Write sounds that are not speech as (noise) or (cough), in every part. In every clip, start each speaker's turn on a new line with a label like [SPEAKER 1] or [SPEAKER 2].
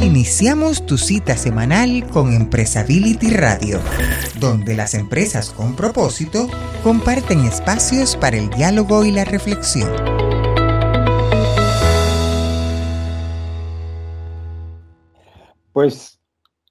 [SPEAKER 1] Iniciamos tu cita semanal con Empresability Radio, donde las empresas con propósito comparten espacios para el diálogo y la reflexión.
[SPEAKER 2] Pues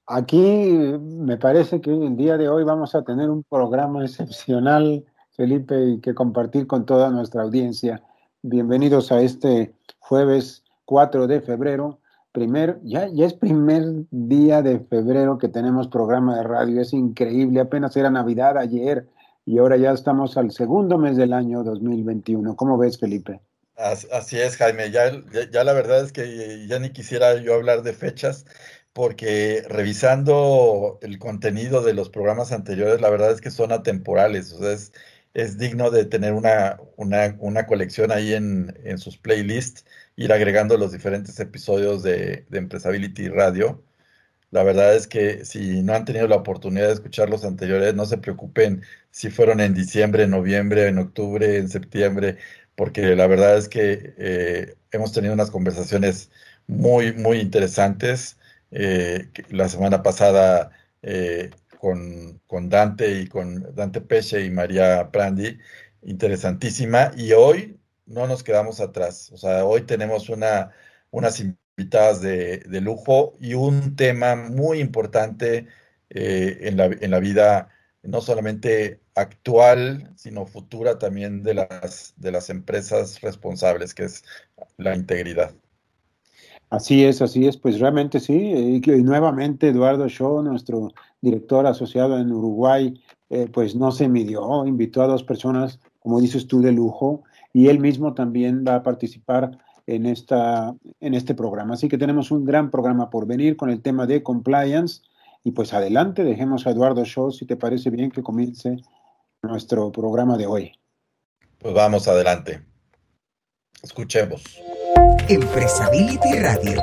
[SPEAKER 2] aquí me parece que el día de hoy vamos a tener un programa excepcional, Felipe, y que compartir con toda nuestra audiencia. Bienvenidos a este jueves 4 de febrero. Primer, ya, ya es primer día de febrero que tenemos programa de radio. Es increíble. Apenas era Navidad ayer y ahora ya estamos al segundo mes del año 2021. ¿Cómo ves, Felipe?
[SPEAKER 3] Así es, Jaime. Ya, ya, la verdad es que ya ni quisiera yo hablar de fechas porque revisando el contenido de los programas anteriores, la verdad es que son atemporales, o sea, es, es digno de tener una, una, una colección ahí en, en, sus playlists, ir agregando los diferentes episodios de, de Empresability Radio. La verdad es que si no han tenido la oportunidad de escuchar los anteriores, no se preocupen si fueron en diciembre, en noviembre, en octubre, en septiembre, porque la verdad es que eh, hemos tenido unas conversaciones muy, muy interesantes eh, la semana pasada eh, con, con, Dante y con Dante Peche y María Prandi, interesantísima. Y hoy no nos quedamos atrás. O sea, hoy tenemos una, unas invitadas de, de lujo y un tema muy importante eh, en, la, en la vida, no solamente actual, sino futura también de las, de las empresas responsables, que es la integridad.
[SPEAKER 2] Así es, así es, pues realmente sí. Y, nuevamente Eduardo Shaw, nuestro director asociado en Uruguay, eh, pues no se midió, invitó a dos personas, como dices tú, de lujo, y él mismo también va a participar en, esta, en este programa. Así que tenemos un gran programa por venir con el tema de compliance. Y pues adelante, dejemos a Eduardo Shaw, si te parece bien que comience nuestro programa de hoy.
[SPEAKER 3] Pues vamos adelante. Escuchemos.
[SPEAKER 1] Empresability Radio.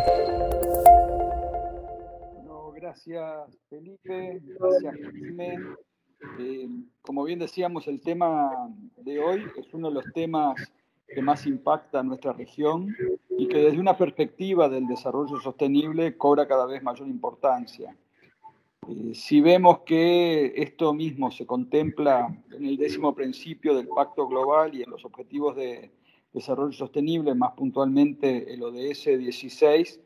[SPEAKER 4] Bueno, gracias Felipe, gracias Jaime. Eh, como bien decíamos, el tema de hoy es uno de los temas que más impacta a nuestra región y que desde una perspectiva del desarrollo sostenible cobra cada vez mayor importancia. Eh, si vemos que esto mismo se contempla en el décimo principio del Pacto Global y en los objetivos de desarrollo sostenible, más puntualmente el ODS 16,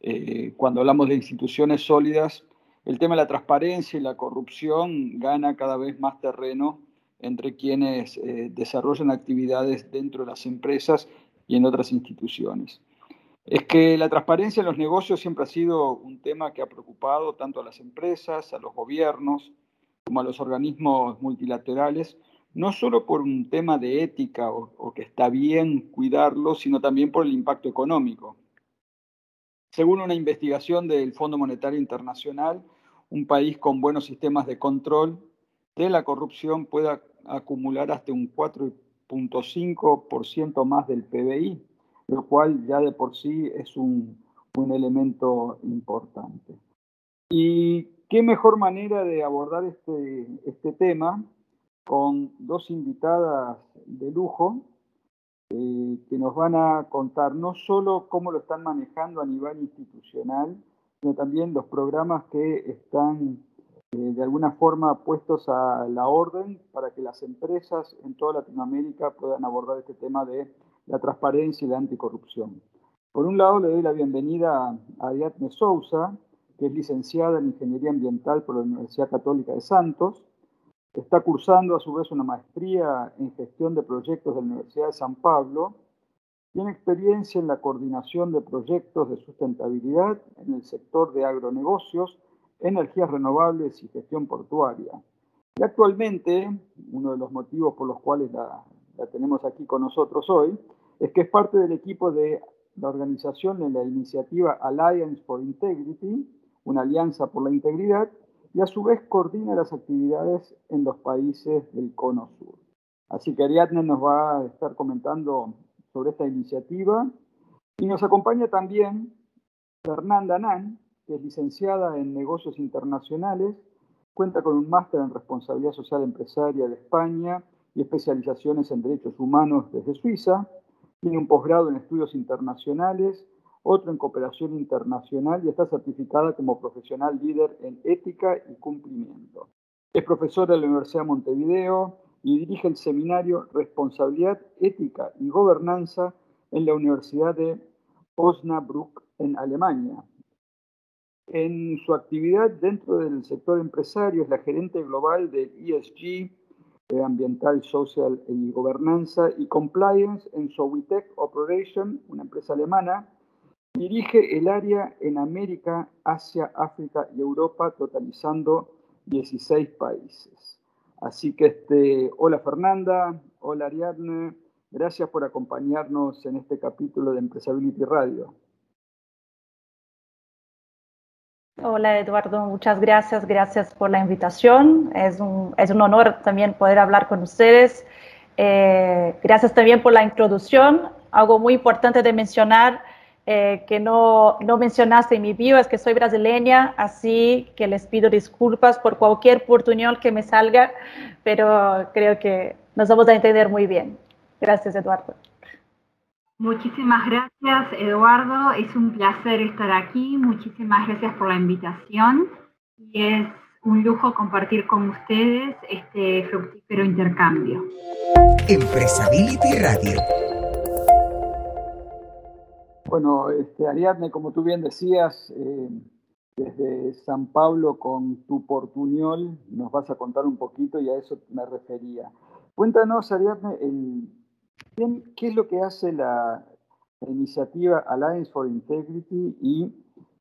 [SPEAKER 4] eh, cuando hablamos de instituciones sólidas, el tema de la transparencia y la corrupción gana cada vez más terreno entre quienes eh, desarrollan actividades dentro de las empresas y en otras instituciones. Es que la transparencia en los negocios siempre ha sido un tema que ha preocupado tanto a las empresas, a los gobiernos, como a los organismos multilaterales, no solo por un tema de ética o, que está bien cuidarlo, sino también por el impacto económico. Según una investigación del Fondo Monetario Internacional, un país con buenos sistemas de control de la corrupción puede acumular hasta un 4.5% más del PBI, lo cual ya de por sí es un, un elemento importante. ¿Y qué mejor manera de abordar este, este tema con dos invitadas de lujo eh, que nos van a contar no solo cómo lo están manejando a nivel institucional, sino también los programas que están eh, de alguna forma puestos a la orden para que las empresas en toda Latinoamérica puedan abordar este tema de la transparencia y la anticorrupción. Por un lado, le doy la bienvenida a Ariadne Sousa, que es licenciada en Ingeniería Ambiental por la Universidad Católica de Santos, Está cursando a su vez una maestría en gestión de proyectos de la Universidad de San Pablo. Tiene experiencia en la coordinación de proyectos de sustentabilidad en el sector de agronegocios, energías renovables y gestión portuaria. Y actualmente, uno de los motivos por los cuales la, la tenemos aquí con nosotros hoy, es que es parte del equipo de la organización en la iniciativa Alliance for Integrity, una alianza por la integridad, y a su vez coordina las actividades en los países del Cono Sur. Así que Ariadne nos va a estar comentando sobre esta iniciativa y nos acompaña también Fernanda Nan, que es licenciada en negocios internacionales, cuenta con un máster en responsabilidad social empresaria de España y especializaciones en derechos humanos desde Suiza, tiene un posgrado en estudios internacionales, otro en cooperación internacional y está certificada como profesional líder en ética y cumplimiento. Es profesora de la Universidad de Montevideo y dirige el seminario Responsabilidad, Ética y Gobernanza en la Universidad de Osnabrück en Alemania. En su actividad dentro del sector empresario es la gerente global del ESG, eh, Ambiental, Social y Gobernanza y Compliance en Sowitech Operation, una empresa alemana. Dirige el área en América, Asia, África y Europa, totalizando 16 países. Así que, este, hola Fernanda, hola Ariadne, gracias por acompañarnos en este capítulo de Empresability Radio.
[SPEAKER 5] Hola Eduardo, muchas gracias, gracias por la invitación. Es un, es un honor también poder hablar con ustedes. Eh, gracias también por la introducción. Algo muy importante de mencionar eh, que no, no mencionaste en mi bio es que soy brasileña, así que les pido disculpas por cualquier oportunidad que me salga, pero creo que nos vamos a entender muy bien. Gracias Eduardo.
[SPEAKER 6] Muchísimas gracias, Eduardo. Es un placer estar aquí. Muchísimas gracias por la invitación. Y es un lujo compartir con ustedes este fructífero intercambio.
[SPEAKER 1] Empresability Radio.
[SPEAKER 4] Bueno, este, Ariadne, como tú bien decías, eh, desde San Pablo con tu portuñol nos vas a contar un poquito y a eso me refería. Cuéntanos, Ariadne, el ¿Qué es lo que hace la, iniciativa Alliance for Integrity y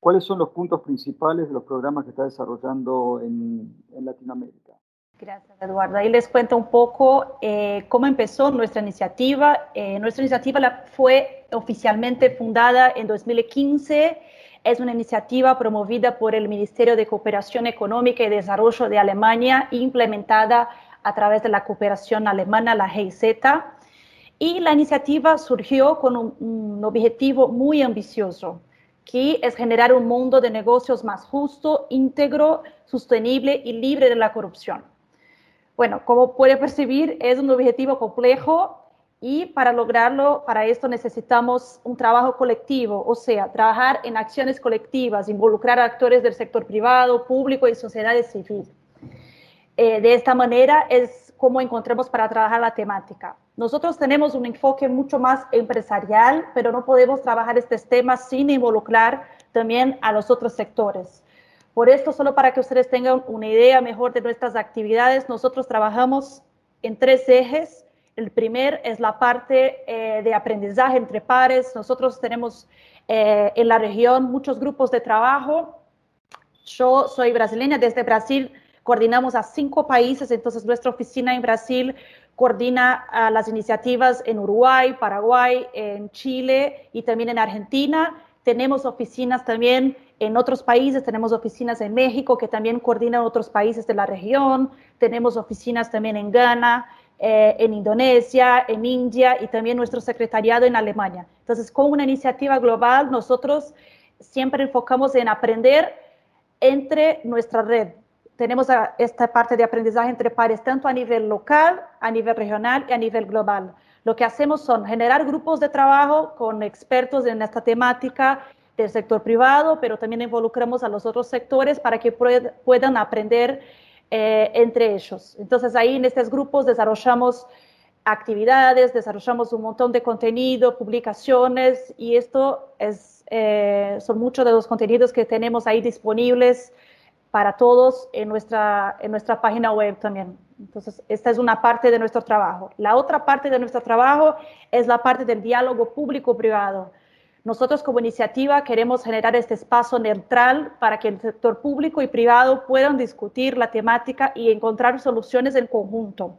[SPEAKER 4] cuáles son los puntos principales de los programas que está desarrollando en, Latinoamérica?
[SPEAKER 5] Gracias, Eduardo. Ahí les cuento un poco eh, cómo empezó nuestra iniciativa. Eh, nuestra iniciativa fue oficialmente fundada en 2015. Es una iniciativa promovida por el Ministerio de Cooperación Económica y Desarrollo de Alemania, implementada a través de la cooperación alemana, la GIZ. Y la iniciativa surgió con un, objetivo muy ambicioso, que es generar un mundo de negocios más justo, íntegro, sostenible y libre de la corrupción. Bueno, como puede percibir, es un objetivo complejo y para lograrlo, para esto necesitamos un trabajo colectivo, o sea, trabajar en acciones colectivas, involucrar a actores del sector privado, público y sociedad civil. Eh, de esta manera es como encontramos para trabajar la temática. Nosotros tenemos un enfoque mucho más empresarial, pero no podemos trabajar estos temas sin involucrar también a los otros sectores. Por esto, solo para que ustedes tengan una idea mejor de nuestras actividades, nosotros trabajamos en tres ejes. El primer es la parte eh, de aprendizaje entre pares. Nosotros tenemos eh, en la región muchos grupos de trabajo. Yo soy brasileña, desde Brasil coordinamos a cinco países, entonces nuestra oficina en Brasil coordina las iniciativas en Uruguay, Paraguay, en Chile y también en Argentina. Tenemos oficinas también en otros países, tenemos oficinas en México que también coordinan otros países de la región, tenemos oficinas también en Ghana, eh, en Indonesia, en India y también nuestro secretariado en Alemania. Entonces, con una iniciativa global, nosotros siempre enfocamos en aprender entre nuestra red, tenemos esta parte de aprendizaje entre pares, tanto a nivel local, a nivel regional y a nivel global. Lo que hacemos son generar grupos de trabajo con expertos en esta temática del sector privado, pero también involucramos a los otros sectores para que puedan aprender eh, entre ellos. Entonces ahí en estos grupos desarrollamos actividades, desarrollamos un montón de contenido, publicaciones y esto es, eh, son muchos de los contenidos que tenemos ahí disponibles para todos en nuestra, en nuestra página web también. Entonces, esta es una parte de nuestro trabajo. La otra parte de nuestro trabajo es la parte del diálogo público-privado. Nosotros como iniciativa queremos generar este espacio neutral para que el sector público y privado puedan discutir la temática y encontrar soluciones en conjunto.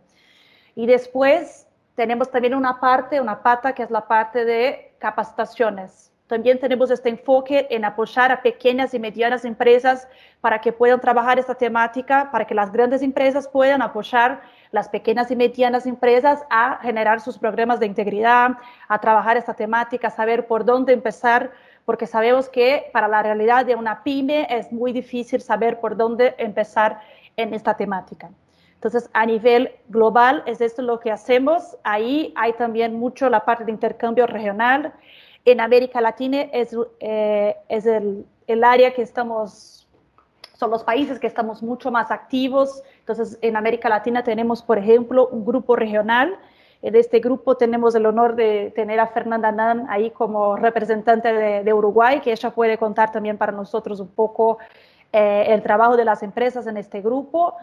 [SPEAKER 5] Y después tenemos también una parte, una pata, que es la parte de capacitaciones. También tenemos este enfoque en apoyar a pequeñas y medianas empresas para que puedan trabajar esta temática, para que las grandes empresas puedan apoyar las pequeñas y medianas empresas a generar sus programas de integridad, a trabajar esta temática, saber por dónde empezar, porque sabemos que para la realidad de una pyme es muy difícil saber por dónde empezar en esta temática. Entonces, a nivel global, es esto lo que hacemos. Ahí hay también mucho la parte de intercambio regional en América Latina es, eh, es el, el, área que estamos, son los países que estamos mucho más activos. Entonces, en América Latina tenemos, por ejemplo, un grupo regional. En este grupo tenemos el honor de tener a Fernanda Nan ahí como representante de, de Uruguay, que ella puede contar también para nosotros un poco eh, el trabajo de las empresas en este grupo.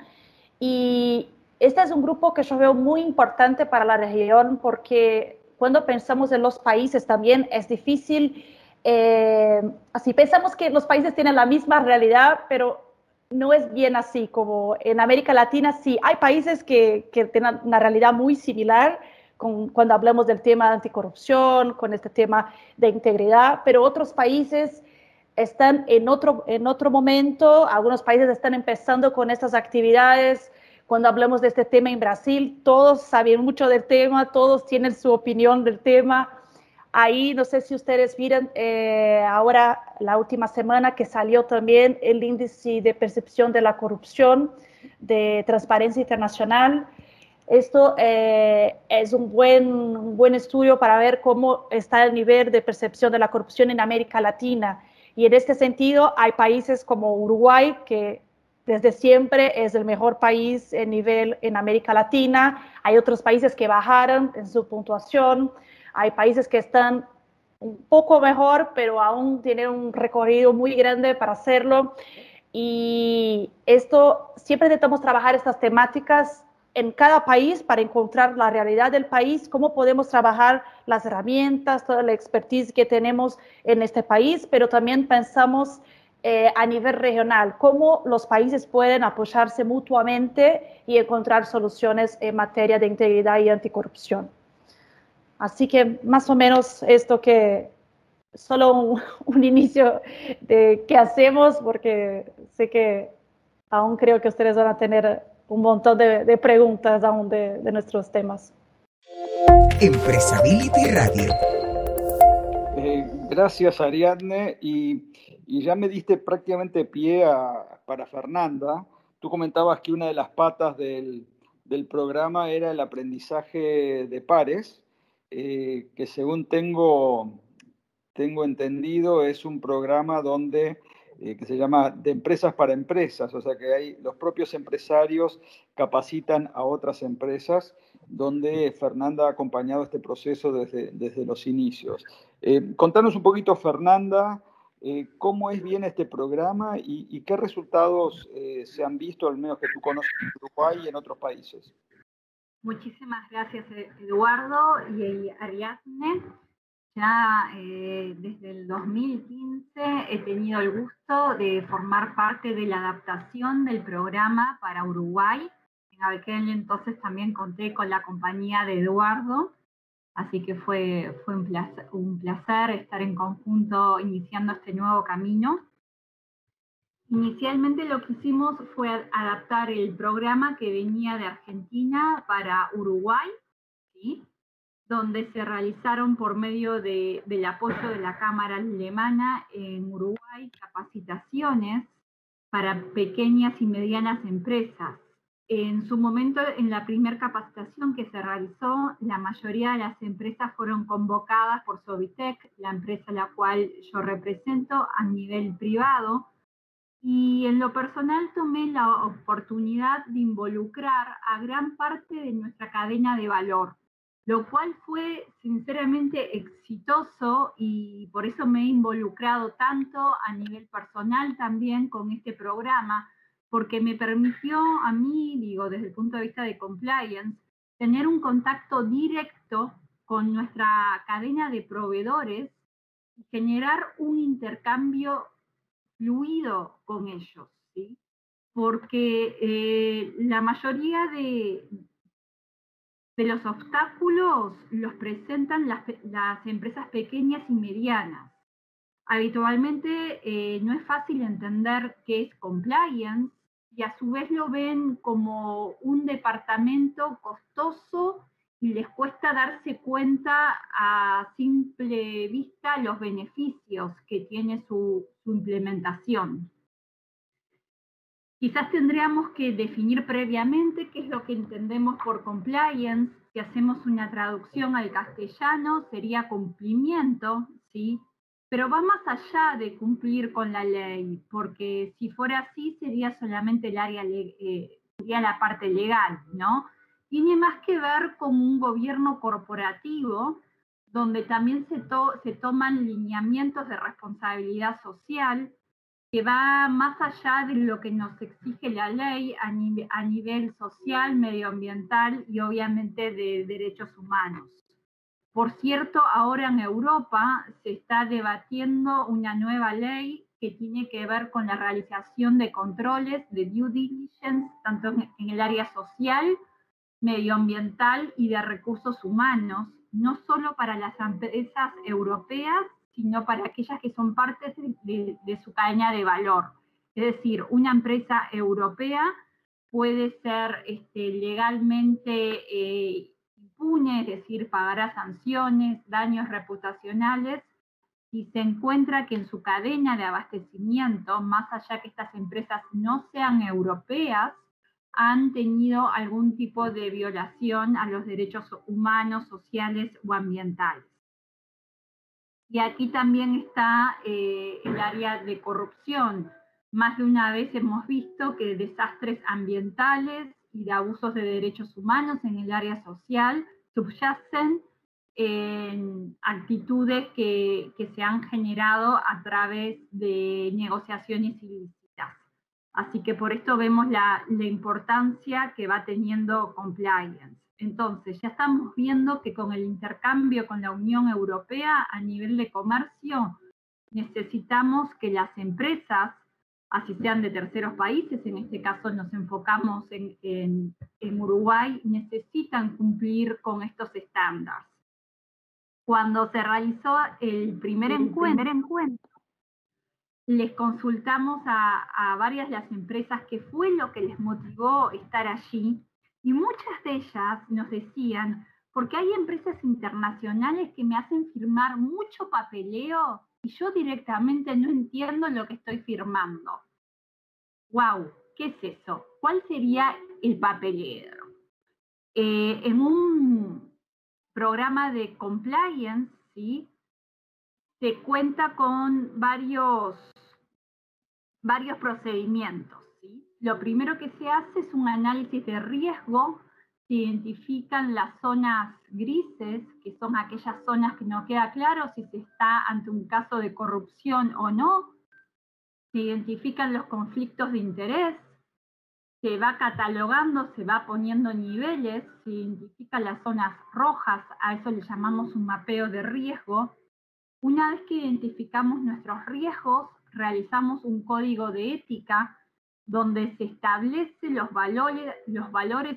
[SPEAKER 5] Y este es un grupo que yo veo muy importante para la región porque cuando pensamos en los países también es difícil, eh, así pensamos que los países tienen la misma realidad, pero no es bien así, como en América Latina sí, hay países que, que tienen una realidad muy similar con, cuando hablamos del tema de anticorrupción, con este tema de integridad, pero otros países están en otro, en otro momento, algunos países están empezando con estas actividades, cuando hablamos de este tema en Brasil, todos saben mucho del tema, todos tienen su opinión del tema. Ahí, no sé si ustedes miran, eh, ahora la última semana que salió también el índice de percepción de la corrupción de Transparencia Internacional. Esto eh, es un buen, un buen estudio para ver cómo está el nivel de percepción de la corrupción en América Latina. Y en este sentido, hay países como Uruguay que desde siempre es el mejor país en nivel en América Latina. Hay otros países que bajaron en su puntuación. Hay países que están un poco mejor, pero aún tienen un recorrido muy grande para hacerlo. Y esto, siempre intentamos trabajar estas temáticas en cada país para encontrar la realidad del país, cómo podemos trabajar las herramientas, toda la expertise que tenemos en este país, pero también pensamos eh, a nivel regional, cómo los países pueden apoyarse mutuamente y encontrar soluciones en materia de integridad y anticorrupción. Así que más o menos esto que solo un, (laughs) inicio de qué hacemos, porque sé que aún creo que ustedes van a tener un montón de, preguntas aún de, de nuestros temas.
[SPEAKER 1] Empresability Radio.
[SPEAKER 7] Eh, gracias Ariadne y ya me diste prácticamente pie para Fernanda. Tú comentabas que una de las patas del, programa era el aprendizaje de pares, eh, que según tengo, tengo entendido es un programa donde eh, que se llama de empresas para empresas, o sea que hay, los propios empresarios capacitan a otras empresas, donde Fernanda ha acompañado este proceso desde, desde los inicios. Eh, contanos un poquito, Fernanda, eh, ¿Cómo es bien este programa y, qué resultados eh, se han visto, al menos que tú conoces en Uruguay y en otros países?
[SPEAKER 6] Muchísimas gracias, Eduardo y Ariadne. Ya eh, desde el 2015 he tenido el gusto de formar parte de la adaptación del programa para Uruguay. En aquel entonces también conté con la compañía de Eduardo Así que fue, fue un, placer, estar en conjunto iniciando este nuevo camino. Inicialmente lo que hicimos fue adaptar el programa que venía de Argentina para Uruguay, donde se realizaron por medio de, del apoyo de la Cámara Alemana en Uruguay capacitaciones para pequeñas y medianas empresas en su momento, en la primera capacitación que se realizó, la mayoría de las empresas fueron convocadas por Sobitec, la empresa a la cual yo represento a nivel privado, y en lo personal tomé la oportunidad de involucrar a gran parte de nuestra cadena de valor, lo cual fue sinceramente exitoso y por eso me he involucrado tanto a nivel personal también con este programa, porque me permitió a mí, digo, desde el punto de vista de compliance, tener un contacto directo con nuestra cadena de proveedores y generar un intercambio fluido con ellos, porque eh, la mayoría de, de los obstáculos los presentan las, las empresas pequeñas y medianas. Habitualmente eh, no es fácil entender qué es compliance, y a su vez lo ven como un departamento costoso y les cuesta darse cuenta a simple vista los beneficios que tiene su, implementación. Quizás tendríamos que definir previamente qué es lo que entendemos por compliance. Si hacemos una traducción al castellano, sería cumplimiento, ¿sí? Pero va más allá de cumplir con la ley, porque si fuera así sería solamente el área, eh, sería la parte legal, ¿no? Tiene más que ver con un gobierno corporativo donde también se, se toman lineamientos de responsabilidad social que va más allá de lo que nos exige la ley a nivel social, medioambiental y obviamente de derechos humanos. Por cierto, ahora en Europa se está debatiendo una nueva ley que tiene que ver con la realización de controles de due diligence, tanto en el área social, medioambiental y de recursos humanos, no solo para las empresas europeas, sino para aquellas que son partes de, su cadena de valor. Es decir, una empresa europea puede ser este, legalmente eh, impune, es decir, pagará sanciones, daños reputacionales, si se encuentra que en su cadena de abastecimiento, más allá que estas empresas no sean europeas, han tenido algún tipo de violación a los derechos humanos, sociales o ambientales. Y aquí también está eh, el área de corrupción. Más de una vez hemos visto que desastres ambientales y de abusos de derechos humanos en el área social subyacen en actitudes que, que se han generado a través de negociaciones ilícitas. Así que por esto vemos la, importancia que va teniendo compliance. Entonces, ya estamos viendo que con el intercambio con la Unión Europea a nivel de comercio, necesitamos que las empresas, así sean de terceros países, en este caso nos enfocamos en, Uruguay, necesitan cumplir con estos estándares. Cuando se realizó el primer, encuentro, primer encuentro les consultamos a, varias de las empresas qué fue lo que les motivó estar allí y muchas de ellas nos decían, porque hay empresas internacionales que me hacen firmar mucho papeleo y yo directamente no entiendo lo que estoy firmando. ¡Wow! ¿Qué es eso? ¿Cuál sería el papeleo? Eh, en un programa de compliance, se cuenta con varios, varios procedimientos. Lo primero que se hace es un análisis de riesgo, se identifican las zonas grises, que son aquellas zonas que no queda claro si se está ante un caso de corrupción o no, se identifican los conflictos de interés, se va catalogando, se va poniendo niveles, se identifican las zonas rojas, a eso le llamamos un mapeo de riesgo, una vez que identificamos nuestros riesgos, realizamos un código de ética donde se establecen los valores,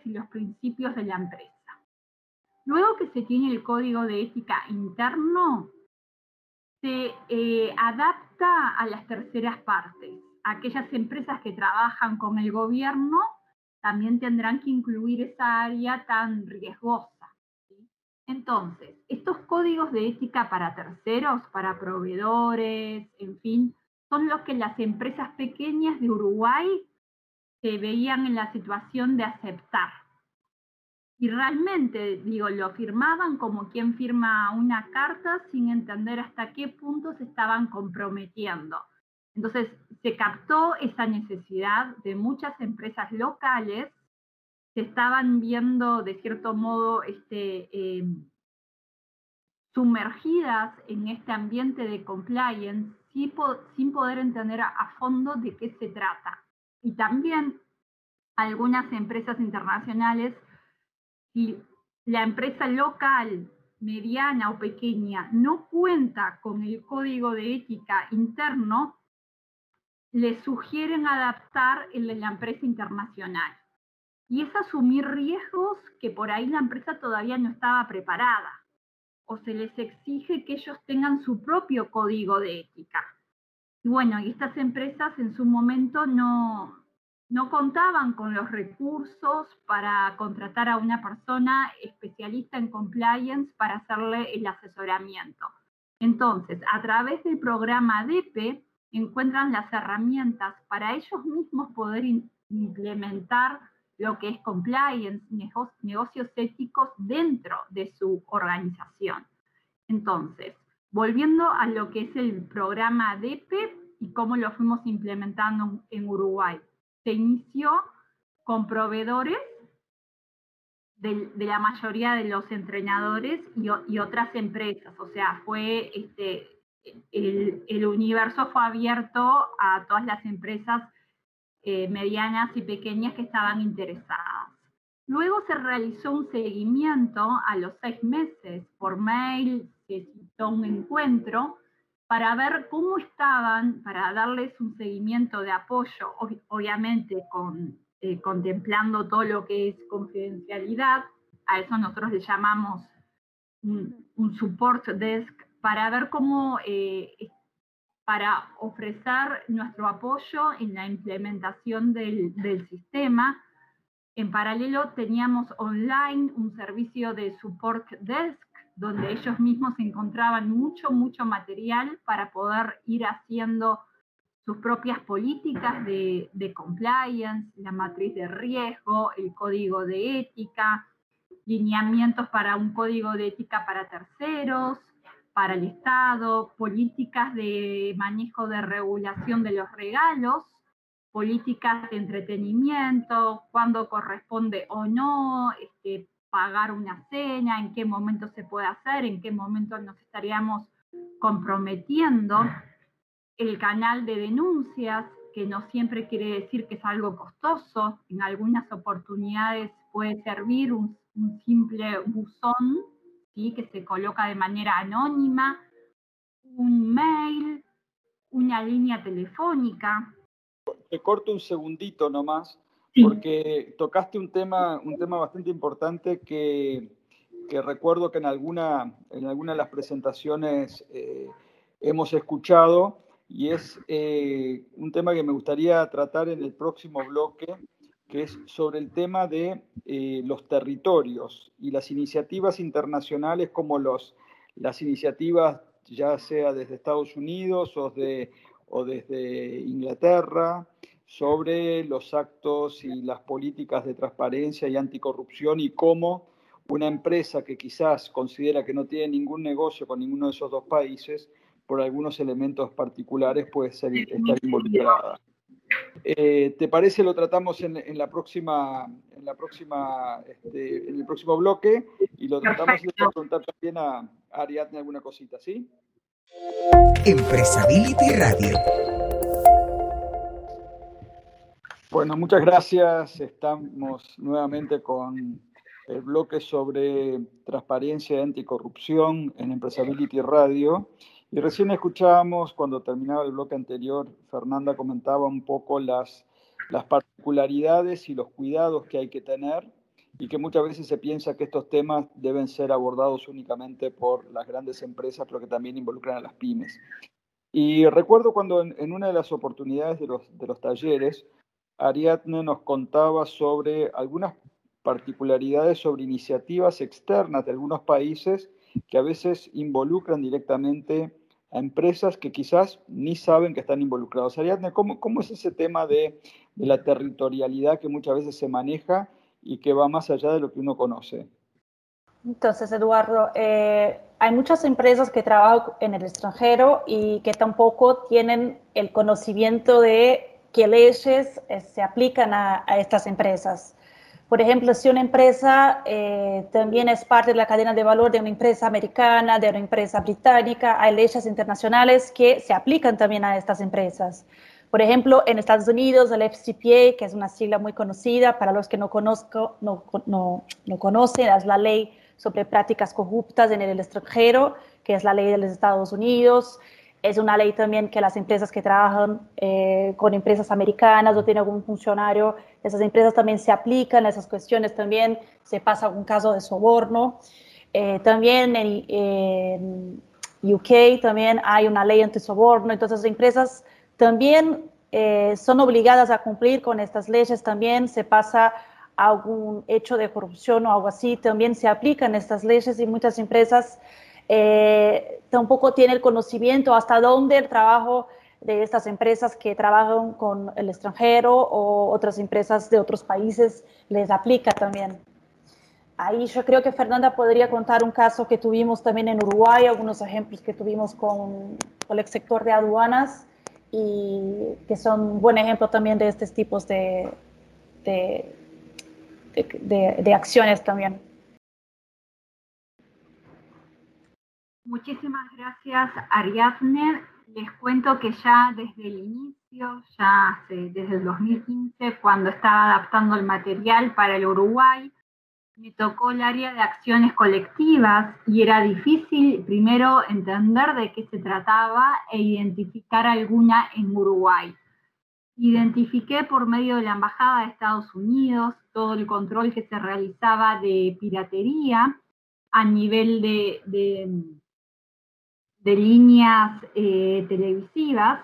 [SPEAKER 6] y los principios de la empresa. Luego que se tiene el código de ética interno, se eh, adapta a las terceras partes. Aquellas empresas que trabajan con el gobierno también tendrán que incluir esa área tan riesgosa. Entonces, estos códigos de ética para terceros, para proveedores, en fin, son los que las empresas pequeñas de Uruguay se veían en la situación de aceptar. Y realmente, digo, lo firmaban como quien firma una carta sin entender hasta qué punto se estaban comprometiendo. Entonces, se captó esa necesidad de muchas empresas locales se estaban viendo de cierto modo este, em, sumergidas en este ambiente de compliance sin, poder entender a, fondo de qué se trata. Y también algunas empresas internacionales, si la empresa local, mediana o pequeña no cuenta con el código de ética interno, le sugieren adaptar el de la empresa internacional y es asumir riesgos que por ahí la empresa todavía no estaba preparada o se les exige que ellos tengan su propio código de ética. Y bueno, y estas empresas en su momento no, no contaban con los recursos para contratar a una persona especialista en compliance para hacerle el asesoramiento. Entonces, a través del programa DEPE encuentran las herramientas para ellos mismos poder implementar lo que es compliance, negocios éticos dentro de su organización. Entonces, volviendo a lo que es el programa DEPE y cómo lo fuimos implementando en Uruguay. Se inició con proveedores de, la mayoría de los entrenadores y, otras empresas, o sea, fue este, el, universo fue abierto a todas las empresas eh, medianas y pequeñas que estaban interesadas. Luego se realizó un seguimiento a los seis meses por mail, se citó un encuentro para ver cómo estaban, para darles un seguimiento de apoyo, obviamente con, eh, contemplando todo lo que es confidencialidad, a eso nosotros le llamamos un, support desk, para ver cómo, eh, para ofrecer nuestro apoyo en la implementación del, sistema, en paralelo teníamos online un servicio de support desk donde ellos mismos encontraban mucho, mucho material para poder ir haciendo sus propias políticas de, compliance, la matriz de riesgo, el código de ética, lineamientos para un código de ética para terceros, para el Estado, políticas de manejo de regulación de los regalos, políticas de entretenimiento, cuándo corresponde o no este, pagar una cena, en qué momento se puede hacer, en qué momento nos estaríamos comprometiendo, el canal de denuncias, que no siempre quiere decir que es algo costoso, en algunas oportunidades puede servir un, simple buzón ¿sí? que se coloca de manera anónima, un mail, una línea telefónica,
[SPEAKER 4] te corto un segundito nomás, porque tocaste un tema, un tema bastante importante que, recuerdo que en alguna, en alguna de las presentaciones eh, hemos escuchado y es eh, un tema que me gustaría tratar en el próximo bloque, que es sobre el tema de eh, los territorios y las iniciativas internacionales como los, las iniciativas ya sea desde Estados Unidos o de o desde Inglaterra sobre los actos y las políticas de transparencia y anticorrupción y cómo una empresa que quizás considera que no tiene ningún negocio con ninguno de esos dos países, por algunos elementos particulares puede ser, estar involucrada. Eh, ¿Te parece lo tratamos en, la próxima, en la próxima, este, en el próximo bloque y lo tratamos y le voy a preguntar también a Ariadne alguna cosita, ¿sí?
[SPEAKER 1] Empresability Radio.
[SPEAKER 4] Bueno, muchas gracias. Estamos nuevamente con el bloque sobre transparencia y anticorrupción en Empresability Radio. Y recién escuchábamos, cuando terminaba el bloque anterior, Fernanda comentaba un poco las, las particularidades y los cuidados que hay que tener y que muchas veces se piensa que estos temas deben ser abordados únicamente por las grandes empresas, pero que también involucran a las pymes. Y recuerdo cuando en, una de las oportunidades de los, de los talleres, Ariadne nos contaba sobre algunas particularidades sobre iniciativas externas de algunos países que a veces involucran directamente a empresas que quizás ni saben que están involucrados. Ariadne, ¿cómo, cómo es ese tema de, de la territorialidad que muchas veces se maneja y que va más allá de lo que uno conoce.
[SPEAKER 5] Entonces, Eduardo, eh, hay muchas empresas que trabajan en el extranjero y que tampoco tienen el conocimiento de qué leyes eh, se aplican a, estas empresas. Por ejemplo, si una empresa eh, también es parte de la cadena de valor de una empresa americana, de una empresa británica, hay leyes internacionales que se aplican también a estas empresas. Por ejemplo, en Estados Unidos, el FCPA, que es una sigla muy conocida, para los que no, conozco, no, no, no conocen, es la ley sobre prácticas corruptas en el extranjero, que es la ley de los Estados Unidos. Es una ley también que las empresas que trabajan eh, con empresas americanas o tienen algún funcionario, esas empresas también se aplican, esas cuestiones también se pasa algún caso de soborno. Eh, también en, en, UK también hay una ley anti-soborno, entonces las empresas también eh, son obligadas a cumplir con estas leyes, también se pasa algún hecho de corrupción o algo así, también se aplican estas leyes y muchas empresas eh, tampoco tienen el conocimiento hasta dónde el trabajo de estas empresas que trabajan con el extranjero o otras empresas de otros países les aplica también. ahí yo creo que Fernanda podría contar un caso que tuvimos también en Uruguay, algunos ejemplos que tuvimos con, el sector de aduanas y que son buen ejemplo también de estos tipos de, de, de acciones también.
[SPEAKER 6] Muchísimas gracias, Ariadne. Les cuento que ya desde el inicio, ya desde el 2015, cuando estaba adaptando el material para el Uruguay, me tocó el área de acciones colectivas y era difícil primero entender de qué se trataba e identificar alguna en Uruguay. Identifiqué por medio de la Embajada de Estados Unidos todo el control que se realizaba de piratería a nivel de, de, líneas eh, televisivas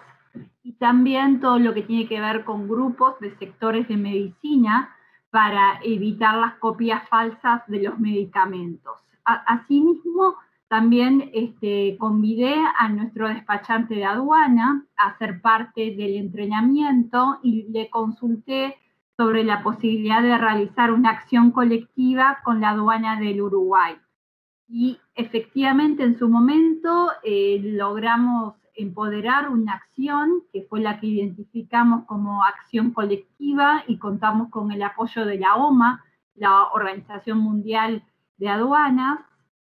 [SPEAKER 6] y también todo lo que tiene que ver con grupos de sectores de medicina para evitar las copias falsas de los medicamentos. Asimismo, también este, convidé a nuestro despachante de aduana a ser parte del entrenamiento y le consulté sobre la posibilidad de realizar una acción colectiva con la aduana del Uruguay. Y efectivamente en su momento eh, logramos empoderar una acción que fue la que identificamos como acción colectiva y contamos con el apoyo de la OMA, la Organización Mundial de Aduanas,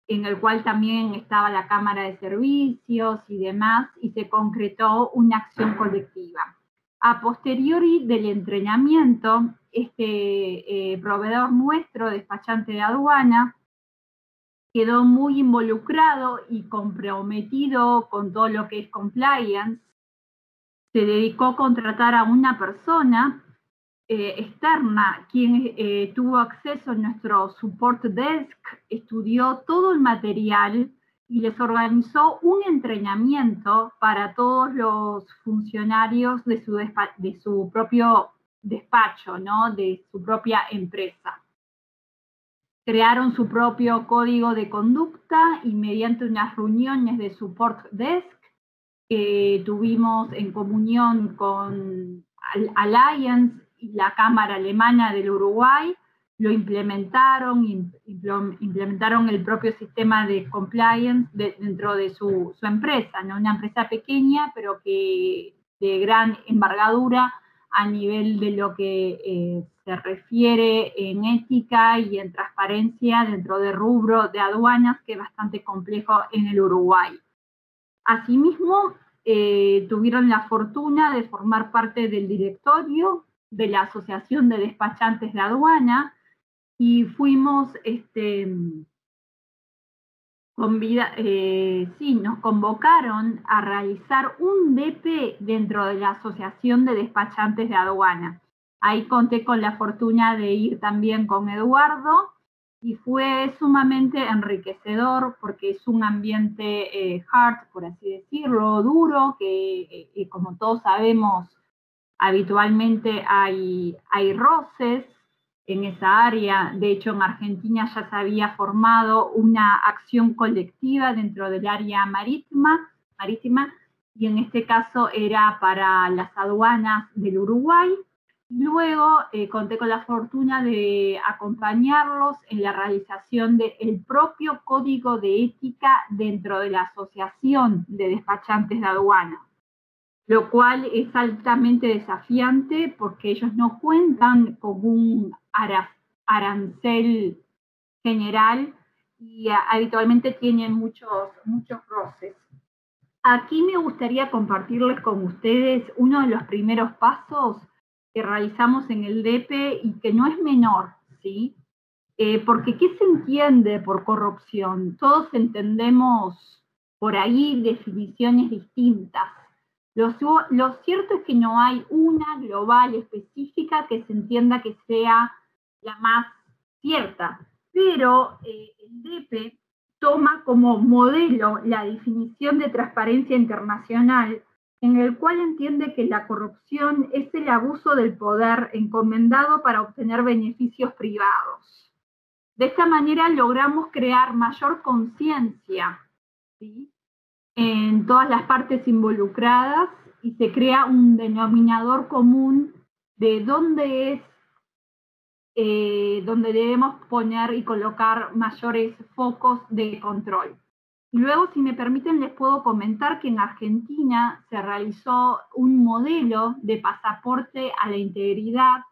[SPEAKER 6] en el cual también estaba la Cámara de Servicios y demás, y se concretó una acción colectiva. A posteriori del entrenamiento, este eh, proveedor nuestro, despachante de aduana, quedó muy involucrado y comprometido con todo lo que es compliance. Se dedicó a contratar a una persona eh, externa quien eh, tuvo acceso a nuestro support desk, estudió todo el material y les organizó un entrenamiento para todos los funcionarios de su, de su propio despacho, ¿no? de su propia empresa crearon su propio código de conducta y mediante unas reuniones de support desk que tuvimos en comunión con Alliance y la Cámara Alemana del Uruguay, lo implementaron, implementaron el propio sistema de compliance dentro de su, empresa, una empresa pequeña, pero que de gran envergadura a nivel de lo que eh, se refiere en ética y en transparencia dentro del rubro de aduanas, que es bastante complejo en el Uruguay. Asimismo, eh, tuvieron la fortuna de formar parte del directorio de la Asociación de Despachantes de Aduana y fuimos, este, eh, sí, nos convocaron a realizar un DP dentro de la Asociación de Despachantes de Aduana. Ahí conté con la fortuna de ir también con Eduardo y fue sumamente enriquecedor porque es un ambiente eh, hard, por así decirlo, duro, que eh, como todos sabemos, habitualmente hay, hay roces en esa área. De hecho, en Argentina ya se había formado una acción colectiva dentro del área marítima, marítima y en este caso era para las aduanas del Uruguay Luego eh, conté con la fortuna de acompañarlos en la realización del propio código de ética dentro de la Asociación de Despachantes de Aduana, lo cual es altamente desafiante porque ellos no cuentan con un arancel general y habitualmente tienen muchos, muchos roces. Aquí me gustaría compartirles con ustedes uno de los primeros pasos que realizamos en el DEPE y que no es menor, ¿sí? Eh, porque ¿qué se entiende por corrupción? Todos entendemos por ahí definiciones distintas. Lo, lo, cierto es que no hay una global específica que se entienda que sea la más cierta, pero eh, el DEPE toma como modelo la definición de transparencia internacional en el cual entiende que la corrupción es el abuso del poder encomendado para obtener beneficios privados. De esta manera logramos crear mayor conciencia en todas las partes involucradas y se crea un denominador común de dónde es eh, donde debemos poner y colocar mayores focos de control. Luego, si me permiten, les puedo comentar que en Argentina se realizó un modelo de pasaporte a la integridad,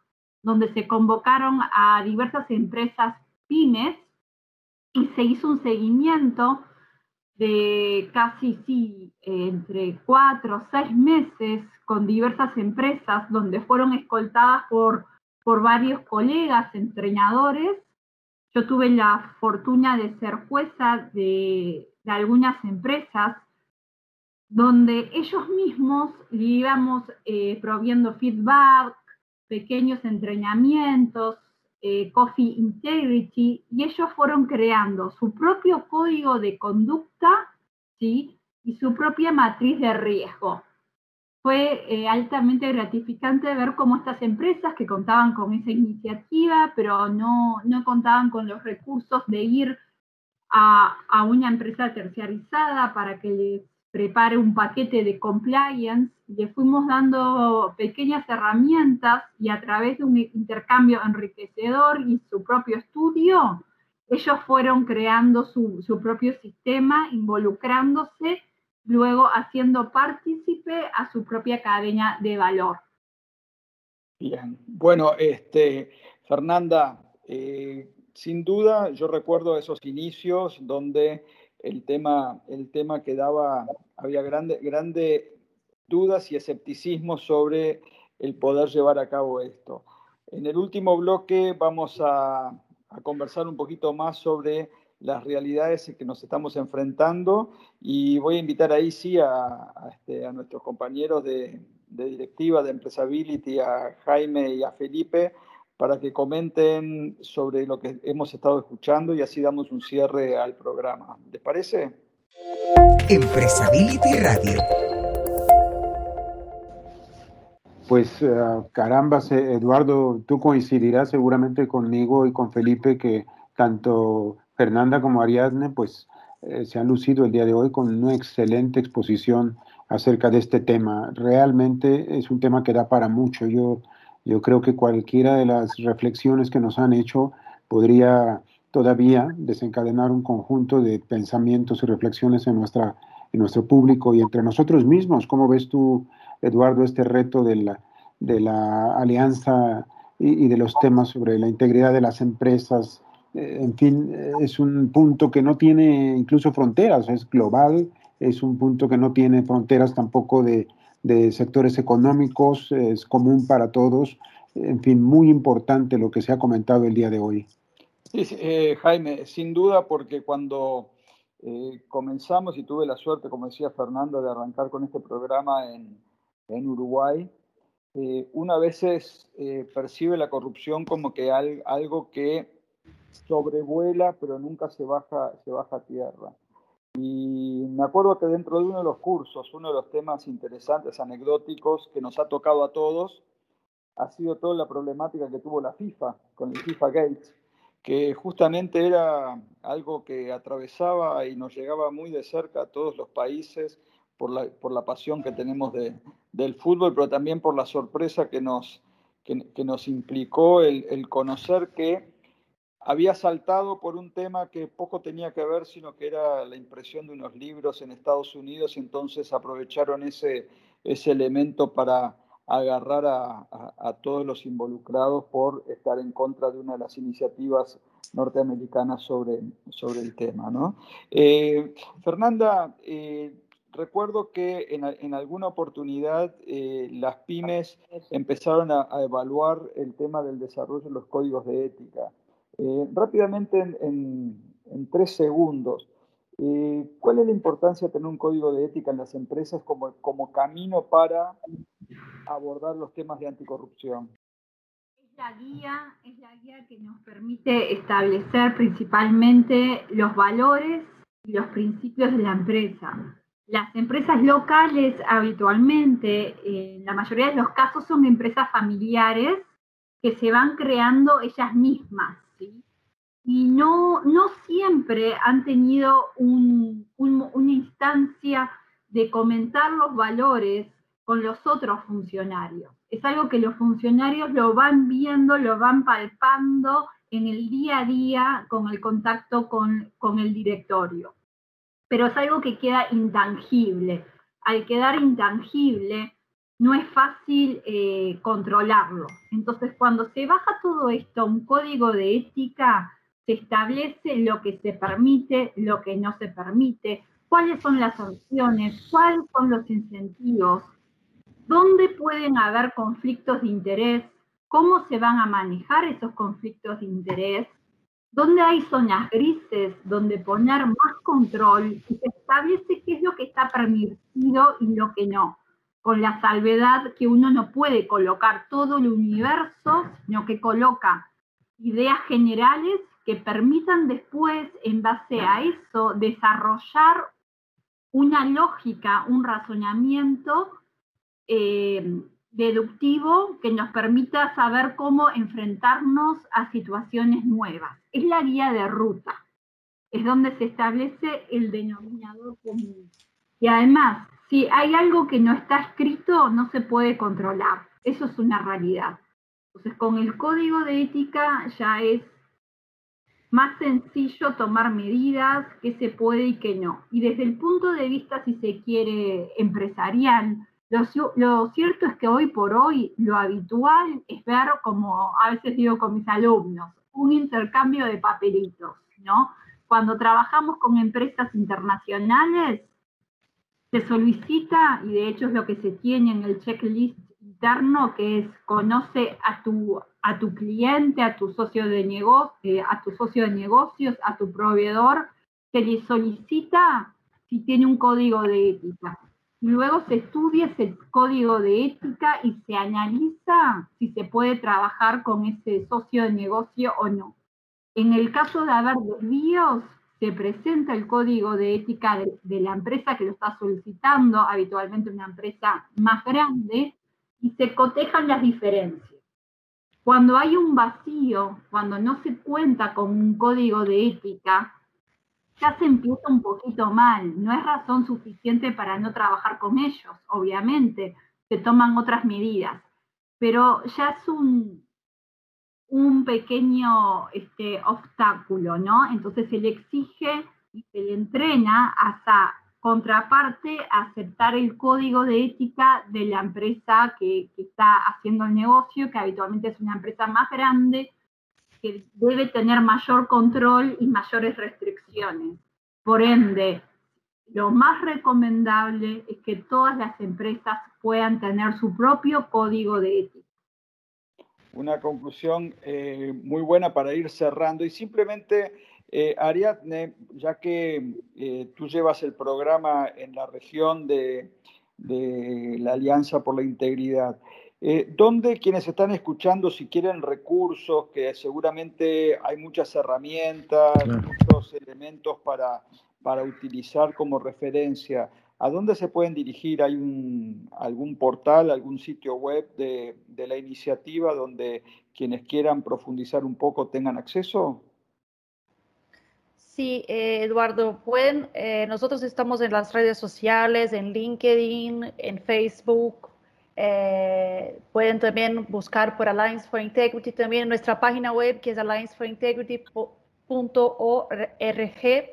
[SPEAKER 6] donde se convocaron a diversas empresas pymes y se hizo un seguimiento de casi, sí, entre cuatro o seis meses con diversas empresas donde fueron escoltadas por, por varios colegas, entrenadores. Yo tuve la fortuna de ser jueza de, algunas empresas donde ellos mismos íbamos eh, proviendo feedback, pequeños entrenamientos, eh, Coffee Integrity, y ellos fueron creando su propio código de conducta ¿sí? y su propia matriz de riesgo. Fue eh, altamente gratificante ver cómo estas empresas que contaban con esa iniciativa, pero no, no contaban con los recursos de ir a, a una empresa terciarizada para que les prepare un paquete de compliance, le fuimos dando pequeñas herramientas y a través de un intercambio enriquecedor y su propio estudio, ellos fueron creando su, su propio sistema, involucrándose, luego haciendo partícipe a su propia cadena de valor.
[SPEAKER 4] Bien, bueno, este, Fernanda, eh, sin duda yo recuerdo esos inicios donde el tema, el tema quedaba, había grandes grande dudas y escepticismo sobre el poder llevar a cabo esto. En el último bloque vamos a, conversar un poquito más sobre las realidades que nos estamos enfrentando y voy a invitar ahí sí a, este, nuestros compañeros de, de, directiva de Empresability, a Jaime y a Felipe, para que comenten sobre lo que hemos estado escuchando y así damos un cierre al programa. ¿Les parece?
[SPEAKER 1] Empresability Radio.
[SPEAKER 2] Pues caramba, Eduardo, tú coincidirás seguramente conmigo y con Felipe que tanto Fernanda como Ariadne pues eh, se han lucido el día de hoy con una excelente exposición acerca de este tema. Realmente es un tema que da para mucho. Yo yo creo que cualquiera de las reflexiones que nos han hecho podría todavía desencadenar un conjunto de pensamientos y reflexiones en, nuestra, en nuestro público y entre nosotros mismos. ¿Cómo ves tú, Eduardo, este reto de la, de la alianza y, de los temas sobre la integridad de las empresas? Eh, en fin, es un punto que no tiene incluso fronteras, es global, es un punto que no tiene fronteras tampoco de, de sectores económicos, es común para todos. En fin, muy importante lo que se ha comentado el día de hoy.
[SPEAKER 4] Sí, eh, Jaime, sin duda, porque cuando eh, comenzamos y tuve la suerte, como decía Fernando, de arrancar con este programa en, en Uruguay, eh, una veces percibe la corrupción como que algo que sobrevuela, pero nunca se baja, se baja a tierra. Y me acuerdo que dentro de uno de los cursos, uno de los temas interesantes, anecdóticos, que nos ha tocado a todos, ha sido toda la problemática que tuvo la FIFA con el FIFA Gates, que justamente era algo que atravesaba y nos llegaba muy de cerca a todos los países por la, por la pasión que tenemos de, del fútbol, pero también por la sorpresa que nos, que, que nos implicó el, el conocer que había saltado por un tema que poco tenía que ver, sino que era la impresión de unos libros en Estados Unidos y entonces aprovecharon ese, ese elemento para agarrar a, todos los involucrados por estar en contra de una de las iniciativas norteamericanas sobre, sobre el tema. ¿no? Eh, Fernanda, eh, recuerdo que en, alguna oportunidad eh, las pymes empezaron a, a evaluar el tema del desarrollo de los códigos de ética. Eh, rápidamente, en, tres segundos, eh, ¿cuál es la importancia de tener un código de ética en las empresas como, como camino para abordar los temas de anticorrupción?
[SPEAKER 6] Es la guía, es la guía que nos permite establecer principalmente los valores y los principios de la empresa. Las empresas locales habitualmente, en la mayoría de los casos, son empresas familiares que se van creando ellas mismas y no, no siempre han tenido una instancia de comentar los valores con los otros funcionarios. Es algo que los funcionarios lo van viendo, lo van palpando en el día a día con el contacto con, con el directorio. Pero es algo que queda intangible. Al quedar intangible, no es fácil eh, controlarlo. Entonces, cuando se baja todo esto a un código de ética, se establece lo que se permite, lo que no se permite, cuáles son las opciones, cuáles son los incentivos, dónde pueden haber conflictos de interés, cómo se van a manejar esos conflictos de interés, dónde hay zonas grises donde poner más control y se establece qué es lo que está permitido y lo que no. Con la salvedad que uno no puede colocar todo el universo, sino que coloca ideas generales que permitan después, en base a eso, desarrollar una lógica, un razonamiento eh, deductivo que nos permita saber cómo enfrentarnos a situaciones nuevas. Es la guía de ruta, es donde se establece el denominador común. Y además, si hay algo que no está escrito, no se puede controlar. Eso es una realidad. Entonces, con el código de ética ya es más sencillo tomar medidas, qué se puede y qué no. Y desde el punto de vista, si se quiere, empresarial, lo, cierto es que hoy por hoy lo habitual es ver, como a veces digo con mis alumnos, un intercambio de papelitos, ¿no? Cuando trabajamos con empresas internacionales, se solicita, y de hecho es lo que se tiene en el checklist interno, que es conoce a tu, a tu cliente, a tu socio de negocio, eh, a tu socio de negocios, a tu proveedor, se le solicita si tiene un código de ética. Luego se estudia ese código de ética y se analiza si se puede trabajar con ese socio de negocio o no. En el caso de haber desvíos, se presenta el código de ética de, la empresa que lo está solicitando, habitualmente una empresa más grande, y se cotejan las diferencias. Cuando hay un vacío, cuando no se cuenta con un código de ética, ya se empieza un poquito mal. No es razón suficiente para no trabajar con ellos, obviamente. Se toman otras medidas. Pero ya es un, un pequeño este, obstáculo, ¿no? Entonces se le exige y se le entrena hasta contraparte aceptar el código de ética de la empresa que, que, está haciendo el negocio, que habitualmente es una empresa más grande, que debe tener mayor control y mayores restricciones. Por ende, lo más recomendable es que todas las empresas puedan tener su propio código de ética
[SPEAKER 4] una conclusión eh, muy buena para ir cerrando. Y simplemente, eh, Ariadne, ya que eh, tú llevas el programa en la región de, la Alianza por la Integridad, ¿dónde quienes están escuchando, si quieren recursos, que seguramente hay muchas herramientas, muchos elementos para, para utilizar como referencia, ¿A dónde se pueden dirigir? ¿Hay algún portal, algún sitio web de, la iniciativa donde quienes quieran profundizar un poco tengan acceso?
[SPEAKER 5] Sí, eh, Eduardo, pueden, eh, nosotros estamos en las redes sociales, en LinkedIn, en Facebook. Eh, pueden también buscar por Alliance for Integrity, también en nuestra página web que es allianceforintegrity.org.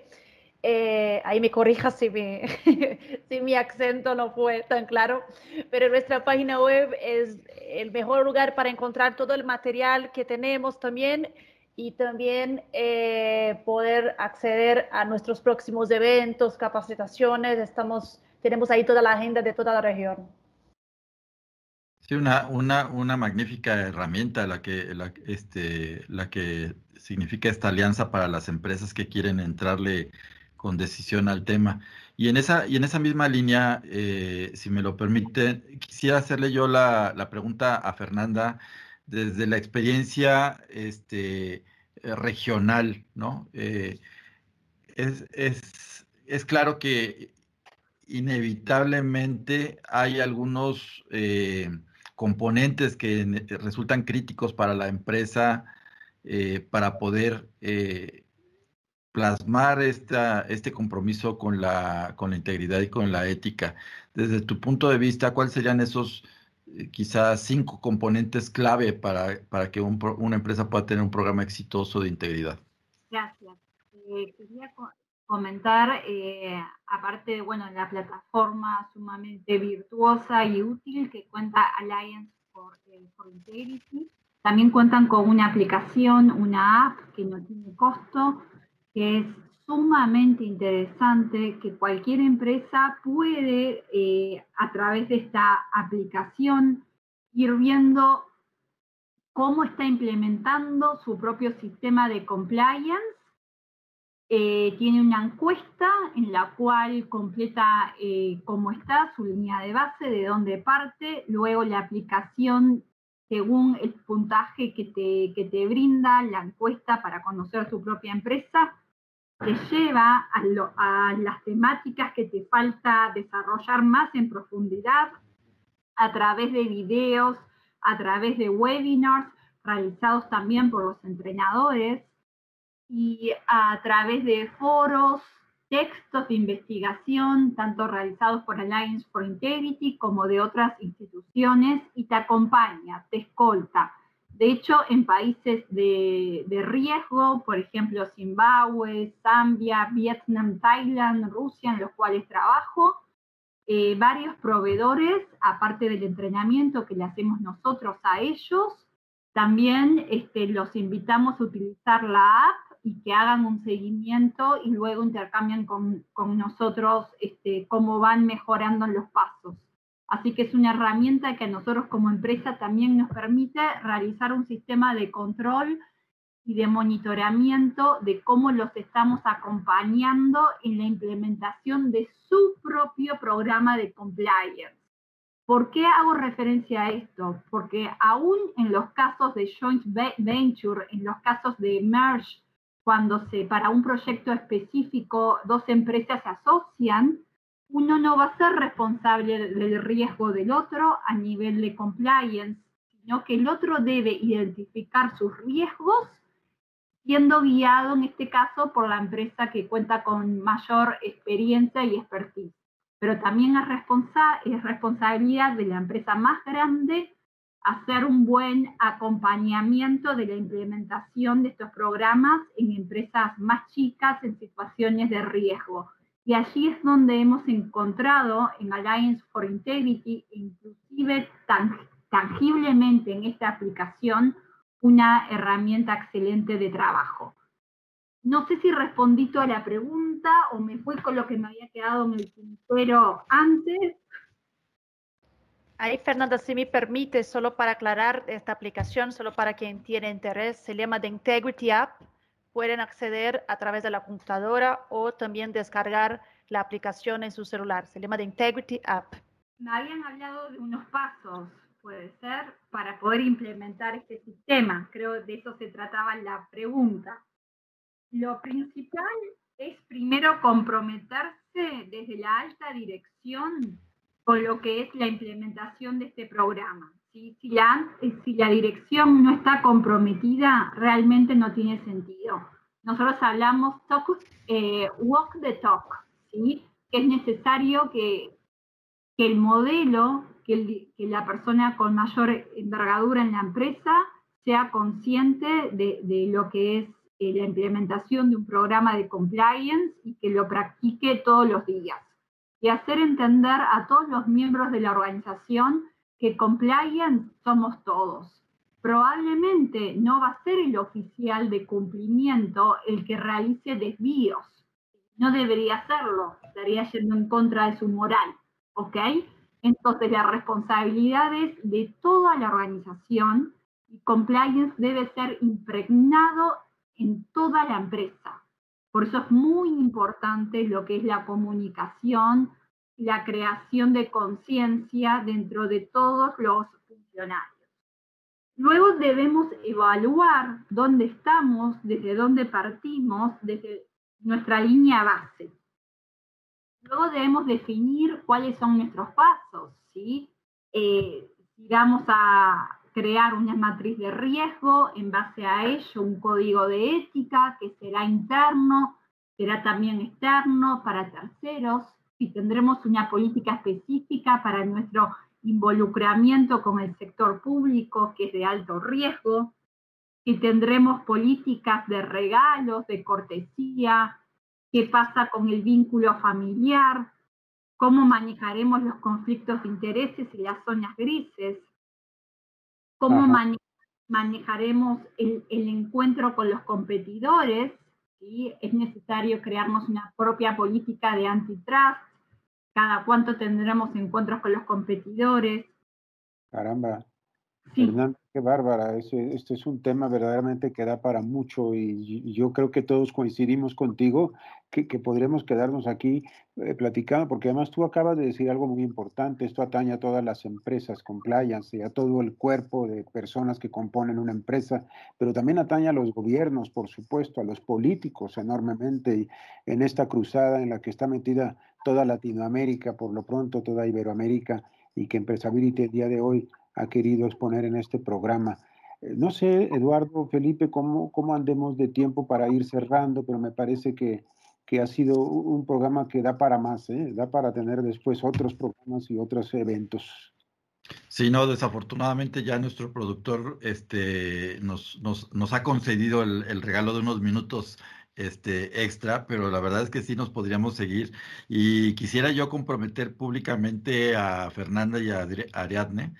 [SPEAKER 5] Eh, ahí me corrija si mi, (laughs) si mi acento no fue tan claro, pero nuestra página web es el mejor lugar para encontrar todo el material que tenemos también y también eh, poder acceder a nuestros próximos eventos, capacitaciones. Estamos, tenemos ahí toda la agenda de toda la región.
[SPEAKER 3] Sí, una, una, una magnífica herramienta la que, la, este, la que significa esta alianza para las empresas que quieren entrarle con decisión al tema. Y en esa, y en esa misma línea, eh, si me lo permite, quisiera hacerle yo la, pregunta a Fernanda desde la experiencia este, eh, regional, ¿no? Eh, es, claro que inevitablemente hay algunos componentes que resultan críticos para la empresa para poder plasmar esta, este compromiso con la, con la integridad y con la ética. Desde tu punto de vista, ¿cuáles serían esos eh, quizás cinco componentes clave para, para que una empresa pueda tener un programa exitoso de integridad?
[SPEAKER 6] Gracias. Eh, quería comentar, eh, aparte bueno, la plataforma sumamente virtuosa y útil que cuenta Alliance for, for Integrity, también cuentan con una aplicación, una app que no tiene costo, que es sumamente interesante, que cualquier empresa puede eh, a través de esta aplicación ir viendo cómo está implementando su propio sistema de compliance. Eh, tiene una encuesta en la cual completa eh, cómo está su línea de base, de dónde parte, luego la aplicación según el puntaje que te, que te brinda la encuesta para conocer su propia empresa, te lleva a, las temáticas que te falta desarrollar más en profundidad a través de videos, a través de webinars realizados también por los entrenadores y a través de foros, textos de investigación, tanto realizados por Alliance for Integrity como de otras instituciones, y te acompaña, te escolta de hecho, en países de, riesgo, por ejemplo, Zimbabue, Zambia, Vietnam, Thailand, Rusia, en los cuales trabajo, eh, varios proveedores, aparte del entrenamiento que le hacemos nosotros a ellos, también este, los invitamos a utilizar la app y que hagan un seguimiento y luego intercambian con, nosotros este, cómo van mejorando los pasos. Así que es una herramienta que a nosotros como empresa también nos permite realizar un sistema de control y de monitoramiento de cómo los estamos acompañando en la implementación de su propio programa de compliance. ¿Por qué hago referencia a esto? Porque aún en los casos de joint venture, en los casos de merge, cuando se para un proyecto específico dos empresas se asocian, uno no va a ser responsable del riesgo del otro a nivel de compliance, sino que el otro debe identificar sus riesgos siendo guiado en este caso por la empresa que cuenta con mayor experiencia y expertise. Pero también es, es responsabilidad de la empresa más grande hacer un buen acompañamiento de la implementación de estos programas en empresas más chicas en situaciones de riesgo y allí es donde hemos encontrado en Alliance for Integrity, inclusive tangiblemente en esta aplicación, una herramienta excelente de trabajo. No sé si respondí toda la pregunta o me fui con lo que me había quedado en el tintero antes.
[SPEAKER 5] Ahí, Fernanda, si me permite, solo para aclarar esta aplicación, solo para quien tiene interés, se llama The Integrity App pueden acceder a través de la computadora o también descargar la aplicación en su celular. Se llama The Integrity App.
[SPEAKER 6] Me habían hablado de unos pasos, puede ser, para poder implementar este sistema. Creo de eso se trataba la pregunta. Lo principal es primero comprometerse desde la alta dirección con lo que es la implementación de este programa. Si, la, si la dirección no está comprometida, realmente no tiene sentido. Nosotros hablamos talk, eh, walk the talk, ¿sí? es necesario que, el modelo, que, la persona con mayor envergadura en la empresa sea consciente de, lo que es eh, la implementación de un programa de compliance y que lo practique todos los días. Y hacer entender a todos los miembros de la organización que compliance somos todos. Probablemente no va a ser el oficial de cumplimiento el que realice desvíos. No debería hacerlo, estaría yendo en contra de su moral. ¿Ok? Entonces la responsabilidad es de toda la organización y compliance debe ser impregnado en toda la empresa. Por eso es muy importante lo que es la comunicación, la creación de conciencia dentro de todos los funcionarios. Luego debemos evaluar dónde estamos, desde dónde partimos, desde nuestra línea base. Luego debemos definir cuáles son nuestros pasos, ¿sí? Eh, si vamos a crear una matriz de riesgo, en base a ello un código de ética que será interno, será también externo para terceros, si tendremos una política específica para nuestro involucramiento con el sector público, que es de alto riesgo, si tendremos políticas de regalos, de cortesía, qué pasa con el vínculo familiar, cómo manejaremos los conflictos de intereses y las zonas grises, cómo manejaremos el, encuentro con los competidores, ¿sí? es necesario crearnos una propia política de antitrust, cada cuánto tendremos encuentros con los competidores.
[SPEAKER 2] Caramba, Fernando, qué bárbara. Este, es un tema verdaderamente que da para mucho y, yo creo que todos coincidimos contigo que, podremos quedarnos aquí eh, platicando, porque además tú acabas de decir algo muy importante. Esto atañe a todas las empresas compliance y a todo el cuerpo de personas que componen una empresa, pero también atañe a los gobiernos, por supuesto, a los políticos enormemente y en esta cruzada en la que está metida toda Latinoamérica, por lo pronto toda Iberoamérica y que Empresability el día de hoy ha querido exponer en este programa. Eh, no sé, Eduardo, Felipe, cómo, cómo andemos de tiempo para ir cerrando, pero me parece que, que ha sido un programa que da para más, ¿eh? da para tener después otros programas y otros eventos.
[SPEAKER 3] Sí, no, desafortunadamente ya nuestro productor este, nos, nos, nos ha concedido el, el, regalo de unos minutos este, extra, pero la verdad es que sí nos podríamos seguir. Y quisiera yo comprometer públicamente a Fernanda y a Ariadne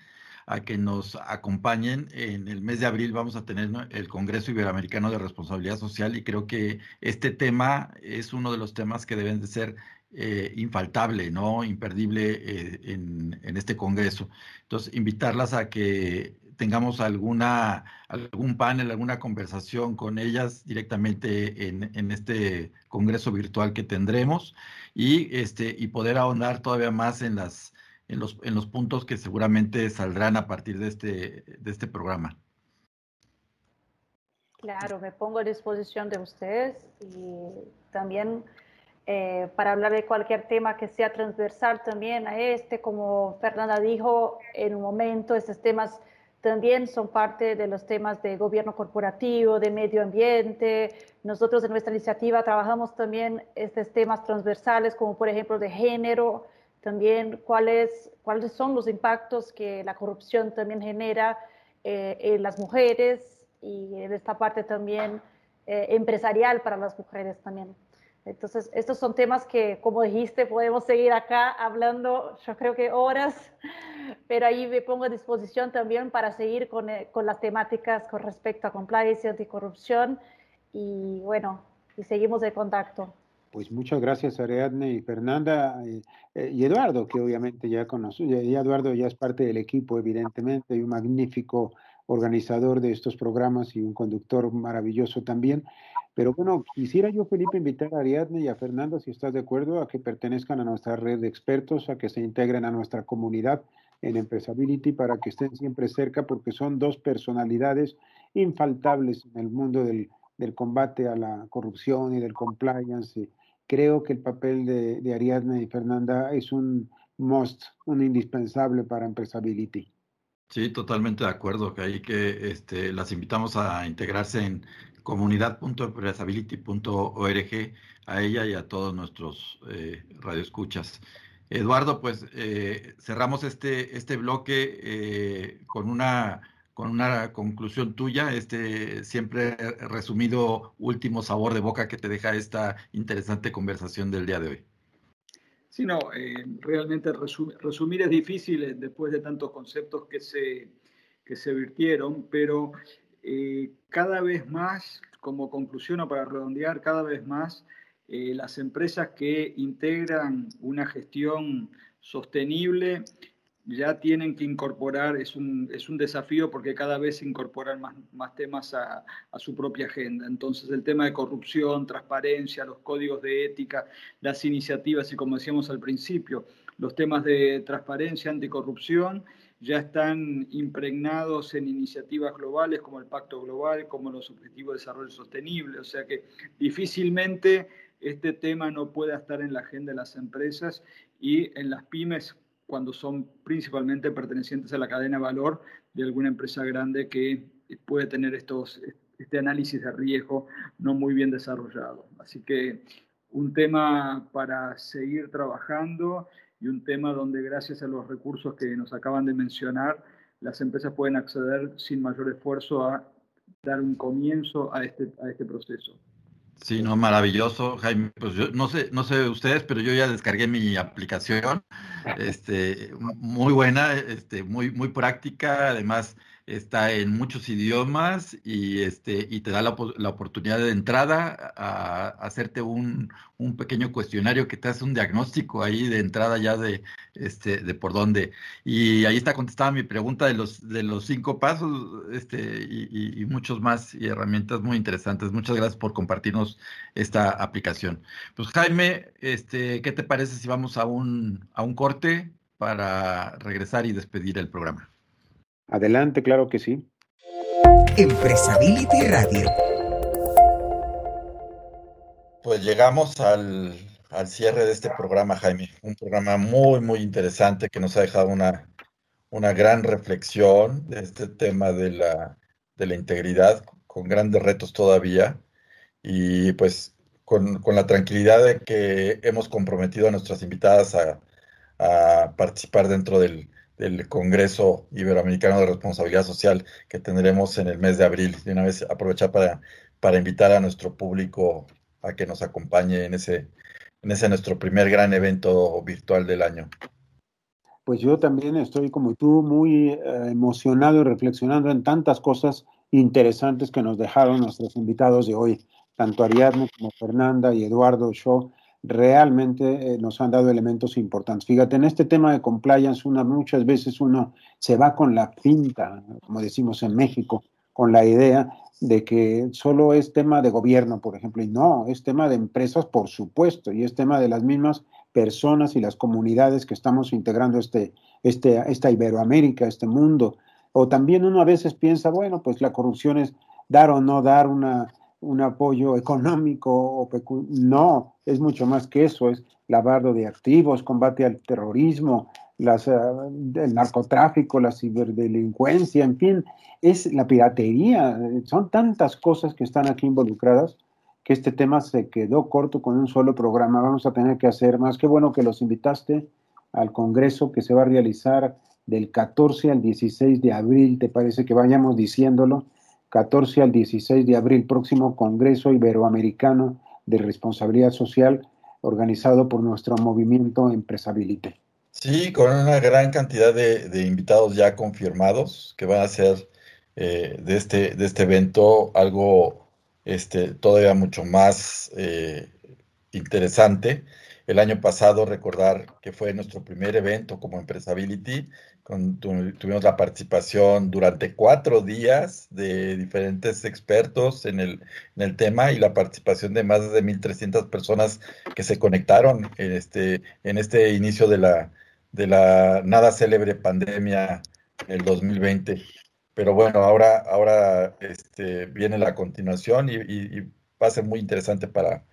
[SPEAKER 3] a que nos acompañen. En el mes de abril vamos a tener el Congreso Iberoamericano de Responsabilidad Social y creo que este tema es uno de los temas que deben de ser eh, infaltable, ¿no? Imperdible eh, en, este Congreso. Entonces, invitarlas a que tengamos alguna, algún panel, alguna conversación con ellas directamente en, en, este congreso virtual que tendremos y, este, y poder ahondar todavía más en las en los, en los puntos que seguramente saldrán a partir de este, de este programa.
[SPEAKER 5] Claro, me pongo a disposición de ustedes y también eh, para hablar de cualquier tema que sea transversal también a este, como Fernanda dijo en un momento, estos temas también son parte de los temas de gobierno corporativo, de medio ambiente. Nosotros en nuestra iniciativa trabajamos también estos temas transversales, como por ejemplo de género, también cuáles, cuáles son los impactos que la corrupción también genera eh, en las mujeres y en esta parte también eh, empresarial para las mujeres también. Entonces, estos son temas que, como dijiste, podemos seguir acá hablando, yo creo que horas, (laughs) pero ahí me pongo a disposición también para seguir con, eh, con las temáticas con respecto a compliance y anticorrupción. Y bueno, y seguimos en contacto.
[SPEAKER 2] Pues muchas gracias Ariadne y Fernanda eh, eh, y, Eduardo, que obviamente ya conoce, y Eduardo ya es parte del equipo, evidentemente, y un magnífico organizador de estos programas y un conductor maravilloso también. Pero bueno, quisiera yo, Felipe, invitar a Ariadne y a Fernanda, si estás de acuerdo, a que pertenezcan a nuestra red de expertos, a que se integren a nuestra comunidad en Empresability para que estén siempre cerca, porque son dos personalidades infaltables en el mundo del, del combate a la corrupción y del compliance creo que el papel de, Ariadne y Fernanda es un must, un indispensable para Empresability.
[SPEAKER 3] Sí, totalmente de acuerdo, que ahí que este, las invitamos a integrarse en comunidad.empresability.org, a ella y a todos nuestros eh, radioescuchas. Eduardo, pues eh, cerramos este, este bloque eh, con una con una conclusión tuya, este siempre resumido último sabor de boca que te deja esta interesante conversación del día de hoy.
[SPEAKER 4] Sí, no, eh, realmente resumir, es difícil eh, después de tantos conceptos que se, que se virtieron, pero eh, cada vez más, como conclusión o para redondear, cada vez más las empresas que integran una gestión sostenible ya tienen que incorporar, es un, es un desafío porque cada vez se incorporan más, más temas a, a, su propia agenda. Entonces el tema de corrupción, transparencia, los códigos de ética, las iniciativas y como decíamos al principio, los temas de transparencia, anticorrupción ya están impregnados en iniciativas globales como el Pacto Global, como los Objetivos de Desarrollo Sostenible. O sea que difícilmente este tema no pueda estar en la agenda de las empresas y en las pymes cuando son principalmente pertenecientes a la cadena de valor de alguna empresa grande que puede tener estos, este análisis de riesgo no muy bien desarrollado. Así que un tema para seguir trabajando y un tema donde gracias a los recursos que nos acaban de mencionar, las empresas pueden acceder sin mayor esfuerzo a dar un comienzo a este, a este proceso.
[SPEAKER 3] Sí, no, maravilloso, Jaime. Pues yo no sé, no sé ustedes, pero yo ya descargué mi aplicación, este, muy buena, este, muy, muy práctica, además está en muchos idiomas y, este, y te da la, la oportunidad de entrada a, hacerte un, un, pequeño cuestionario que te hace un diagnóstico ahí de entrada ya de, este, de por dónde. Y ahí está contestada mi pregunta de los, de los cinco pasos este, y, y, muchos más y herramientas muy interesantes. Muchas gracias por compartirnos esta aplicación. Pues Jaime, este, ¿qué te parece si vamos a un, a un corte para regresar y despedir el programa?
[SPEAKER 2] Adelante, claro que sí.
[SPEAKER 1] Empresability Radio.
[SPEAKER 3] Pues llegamos al, cierre de este programa, Jaime. Un programa muy, muy interesante que nos ha dejado una, una gran reflexión de este tema de la, de la integridad, con grandes retos todavía. Y pues con, la tranquilidad de que hemos comprometido a nuestras invitadas a, a participar dentro del, del Congreso Iberoamericano de Responsabilidad Social que tendremos en el mes de abril. Y una vez aprovechar para, para invitar a nuestro público a que nos acompañe en ese, en ese nuestro primer gran evento virtual del año.
[SPEAKER 2] Pues yo también estoy como tú muy eh, emocionado y reflexionando en tantas cosas interesantes que nos dejaron nuestros invitados de hoy, tanto Ariadne como Fernanda y Eduardo Shaw realmente eh, nos han dado elementos importantes. Fíjate, en este tema de compliance, una, muchas veces uno se va con la pinta, como decimos en México, con la idea de que solo es tema de gobierno, por ejemplo, y no, es tema de empresas, por supuesto, y es tema de las mismas personas y las comunidades que estamos integrando este, este, esta Iberoamérica, este mundo. O también uno a veces piensa, bueno, pues la corrupción es dar o no dar una, un apoyo económico o no, es mucho más que eso, es lavado de activos, combate al terrorismo, las, eh, el narcotráfico, la ciberdelincuencia, en fin, es la piratería, son tantas cosas que están aquí involucradas que este tema se quedó corto con un solo programa. Vamos a tener que hacer más. Qué bueno que los invitaste al Congreso que se va a realizar del 14 al 16 de abril, ¿te parece que vayamos diciéndolo? 14 al 16 de abril, próximo Congreso Iberoamericano de Responsabilidad Social, organizado por nuestro movimiento Empresability.
[SPEAKER 3] Sí, con una gran cantidad de, invitados ya confirmados que van a ser eh, de, este, de este evento algo este, todavía mucho más eh, interesante. El año pasado, recordar que fue nuestro primer evento como Empresability, tuvimos la participación durante cuatro días de diferentes expertos en el, en el tema y la participación de más de 1.300 personas que se conectaron en este, en este inicio de la, de la nada célebre pandemia el 2020. Pero bueno, ahora, ahora este, viene la continuación y, y va a ser muy interesante para,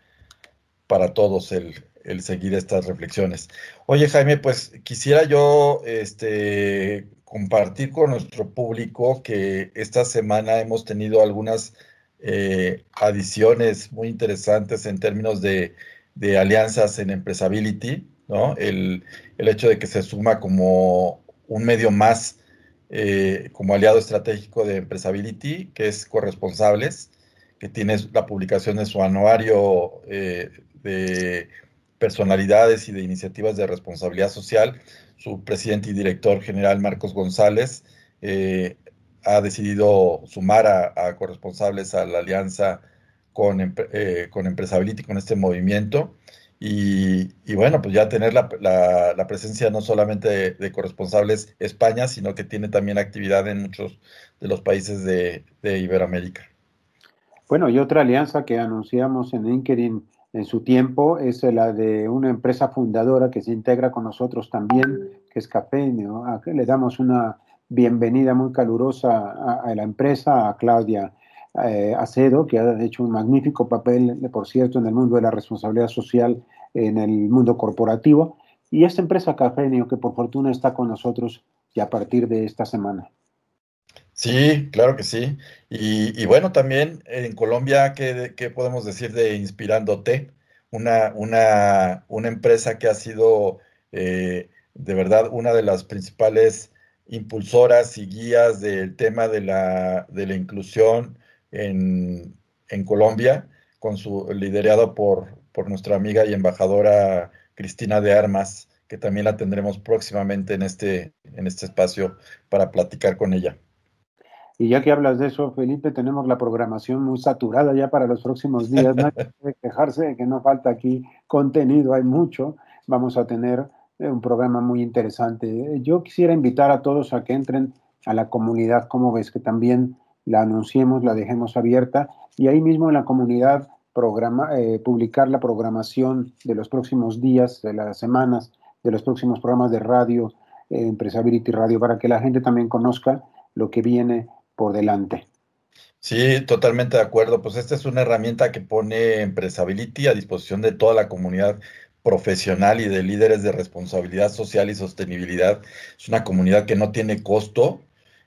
[SPEAKER 3] para todos el, el seguir estas reflexiones. Oye, Jaime, pues quisiera yo este, compartir con nuestro público que esta semana hemos tenido algunas eh, adiciones muy interesantes en términos de, alianzas en Empresability, ¿no? El, hecho de que se suma como un medio más eh, como aliado estratégico de Empresability, que es Corresponsables, que tiene la publicación de su anuario eh, de personalidades y de iniciativas de responsabilidad social. Su presidente y director general, Marcos González, eh, ha decidido sumar a, corresponsables a la alianza con, eh, con Empresability, con este movimiento. Y, bueno, pues ya tener la, la, presencia no solamente de, corresponsables España, sino que tiene también actividad en muchos de los países de, de Iberoamérica.
[SPEAKER 2] Bueno, y otra alianza que anunciamos en LinkedIn en su tiempo es la de una empresa fundadora que se integra con nosotros también, que es Cafenio. Le damos una bienvenida muy calurosa a, la empresa, a Claudia eh, Acedo, que ha hecho un magnífico papel, por cierto, en el mundo de la responsabilidad social, en el mundo corporativo. Y esta empresa Cafenio, que por fortuna está con nosotros ya a partir de esta semana.
[SPEAKER 3] Sí, claro que sí. Y, bueno, también en Colombia, ¿qué, ¿qué, podemos decir de Inspirándote? Una, una, una empresa que ha sido eh, de verdad una de las principales impulsoras y guías del tema de la, de la inclusión en, en Colombia, con su liderado por, por nuestra amiga y embajadora Cristina de Armas, que también la tendremos próximamente en este, en este espacio para platicar con ella.
[SPEAKER 2] Y ya que hablas de eso, Felipe, tenemos la programación muy saturada ya para los próximos días. No hay (laughs) que quejarse de que no falta aquí contenido, hay mucho. Vamos a tener eh, un programa muy interesante. Yo quisiera invitar a todos a que entren a la comunidad, como ves, que también la anunciemos, la dejemos abierta y ahí mismo en la comunidad programa, eh, publicar la programación de los próximos días, de las semanas, de los próximos programas de radio, eh, Empresability Radio, para que la gente también conozca lo que viene por delante.
[SPEAKER 3] Sí, totalmente de acuerdo. Pues esta es una herramienta que pone Empresability a disposición de toda la comunidad profesional y de líderes de responsabilidad social y sostenibilidad. Es una comunidad que no tiene costo,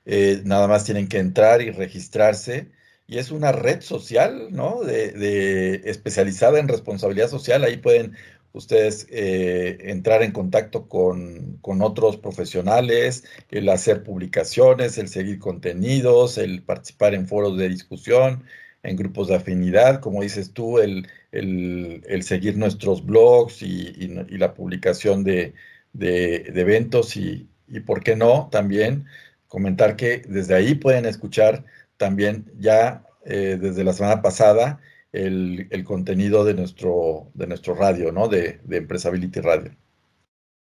[SPEAKER 3] eh, nada más tienen que entrar y registrarse. Y es una red social, ¿no? De, de especializada en responsabilidad social. Ahí pueden ustedes eh, entrar en contacto con, otros profesionales, el hacer publicaciones, el seguir contenidos, el participar en foros de discusión, en grupos de afinidad, como dices tú, el, seguir nuestros blogs y, la publicación de, eventos y, y, ¿por qué no? También comentar que desde ahí pueden escuchar también ya eh, desde la semana pasada el, contenido de nuestro, de nuestro radio, ¿no? De, de Empresability Radio.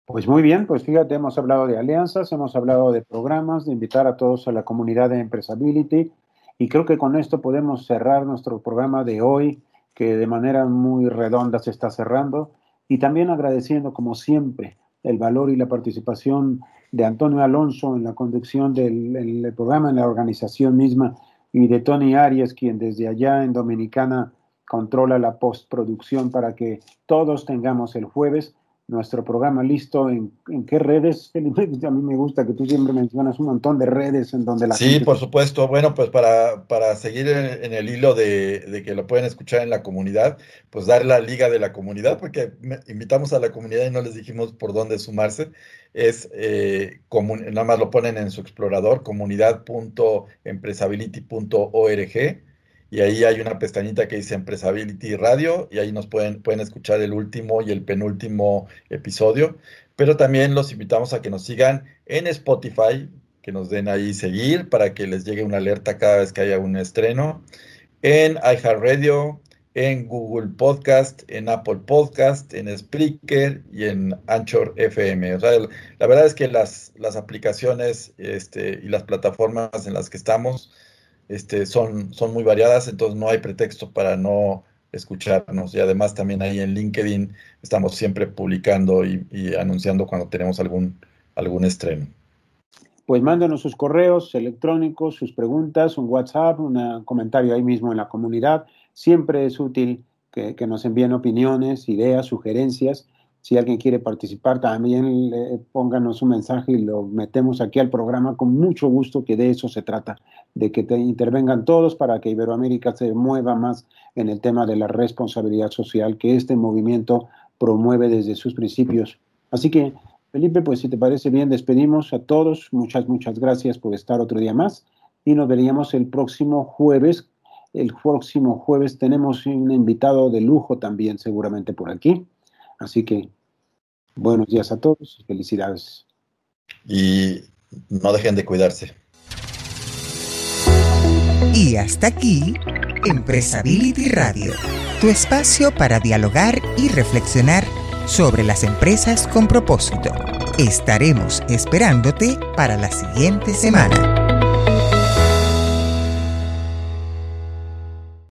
[SPEAKER 2] Pues muy bien, pues fíjate, hemos hablado de alianzas, hemos hablado de programas, de invitar a todos a la comunidad de Empresability y creo que con esto podemos cerrar nuestro programa de hoy, que de manera muy redonda se está cerrando y también agradeciendo como siempre el valor y la participación de Antonio Alonso en la conducción del programa, en la organización misma y de Tony Arias, quien desde allá en Dominicana controla la postproducción para que todos tengamos el jueves nuestro programa listo. ¿En, qué redes, Felipe? (laughs) A mí me gusta que tú siempre mencionas un montón de redes en donde la
[SPEAKER 3] Sí, por supuesto. Bueno, pues para, para seguir en, el hilo de, que lo pueden escuchar en la comunidad, pues dar la liga de la comunidad, porque invitamos a la comunidad y no les dijimos por dónde sumarse. Es, eh, nada más lo ponen en su explorador, comunidad.empresability.org y ahí hay una pestañita que dice Empresability Radio y ahí nos pueden, pueden escuchar el último y el penúltimo episodio. Pero también los invitamos a que nos sigan en Spotify, que nos den ahí seguir para que les llegue una alerta cada vez que haya un estreno, en iHeartRadio, en Google Podcast, en Apple Podcast, en Spreaker y en Anchor FM. La verdad es que las, las aplicaciones este, y las plataformas en las que estamos este, son, son muy variadas, entonces no hay pretexto para no escucharnos. Y además también ahí en LinkedIn estamos siempre publicando y, anunciando cuando tenemos algún, algún estreno.
[SPEAKER 2] Pues mándenos sus correos electrónicos, sus preguntas, un WhatsApp, un comentario ahí mismo en la comunidad. Siempre es útil que, que nos envíen opiniones, ideas, sugerencias si alguien quiere participar, también pónganos un mensaje y lo metemos aquí al programa con mucho gusto, que de eso se trata, de que te intervengan todos para que Iberoamérica se mueva más en el tema de la responsabilidad social que este movimiento promueve desde sus principios. Así que, Felipe, pues si te parece bien, despedimos a todos. Muchas, muchas gracias por estar otro día más y nos veríamos el próximo jueves. El próximo jueves tenemos un invitado de lujo también seguramente por aquí. Así que buenos días a todos y felicidades.
[SPEAKER 3] Y no dejen de cuidarse.
[SPEAKER 1] Y hasta aquí, Empresability Radio, tu espacio para dialogar y reflexionar sobre las empresas con propósito. Estaremos esperándote para la siguiente semana.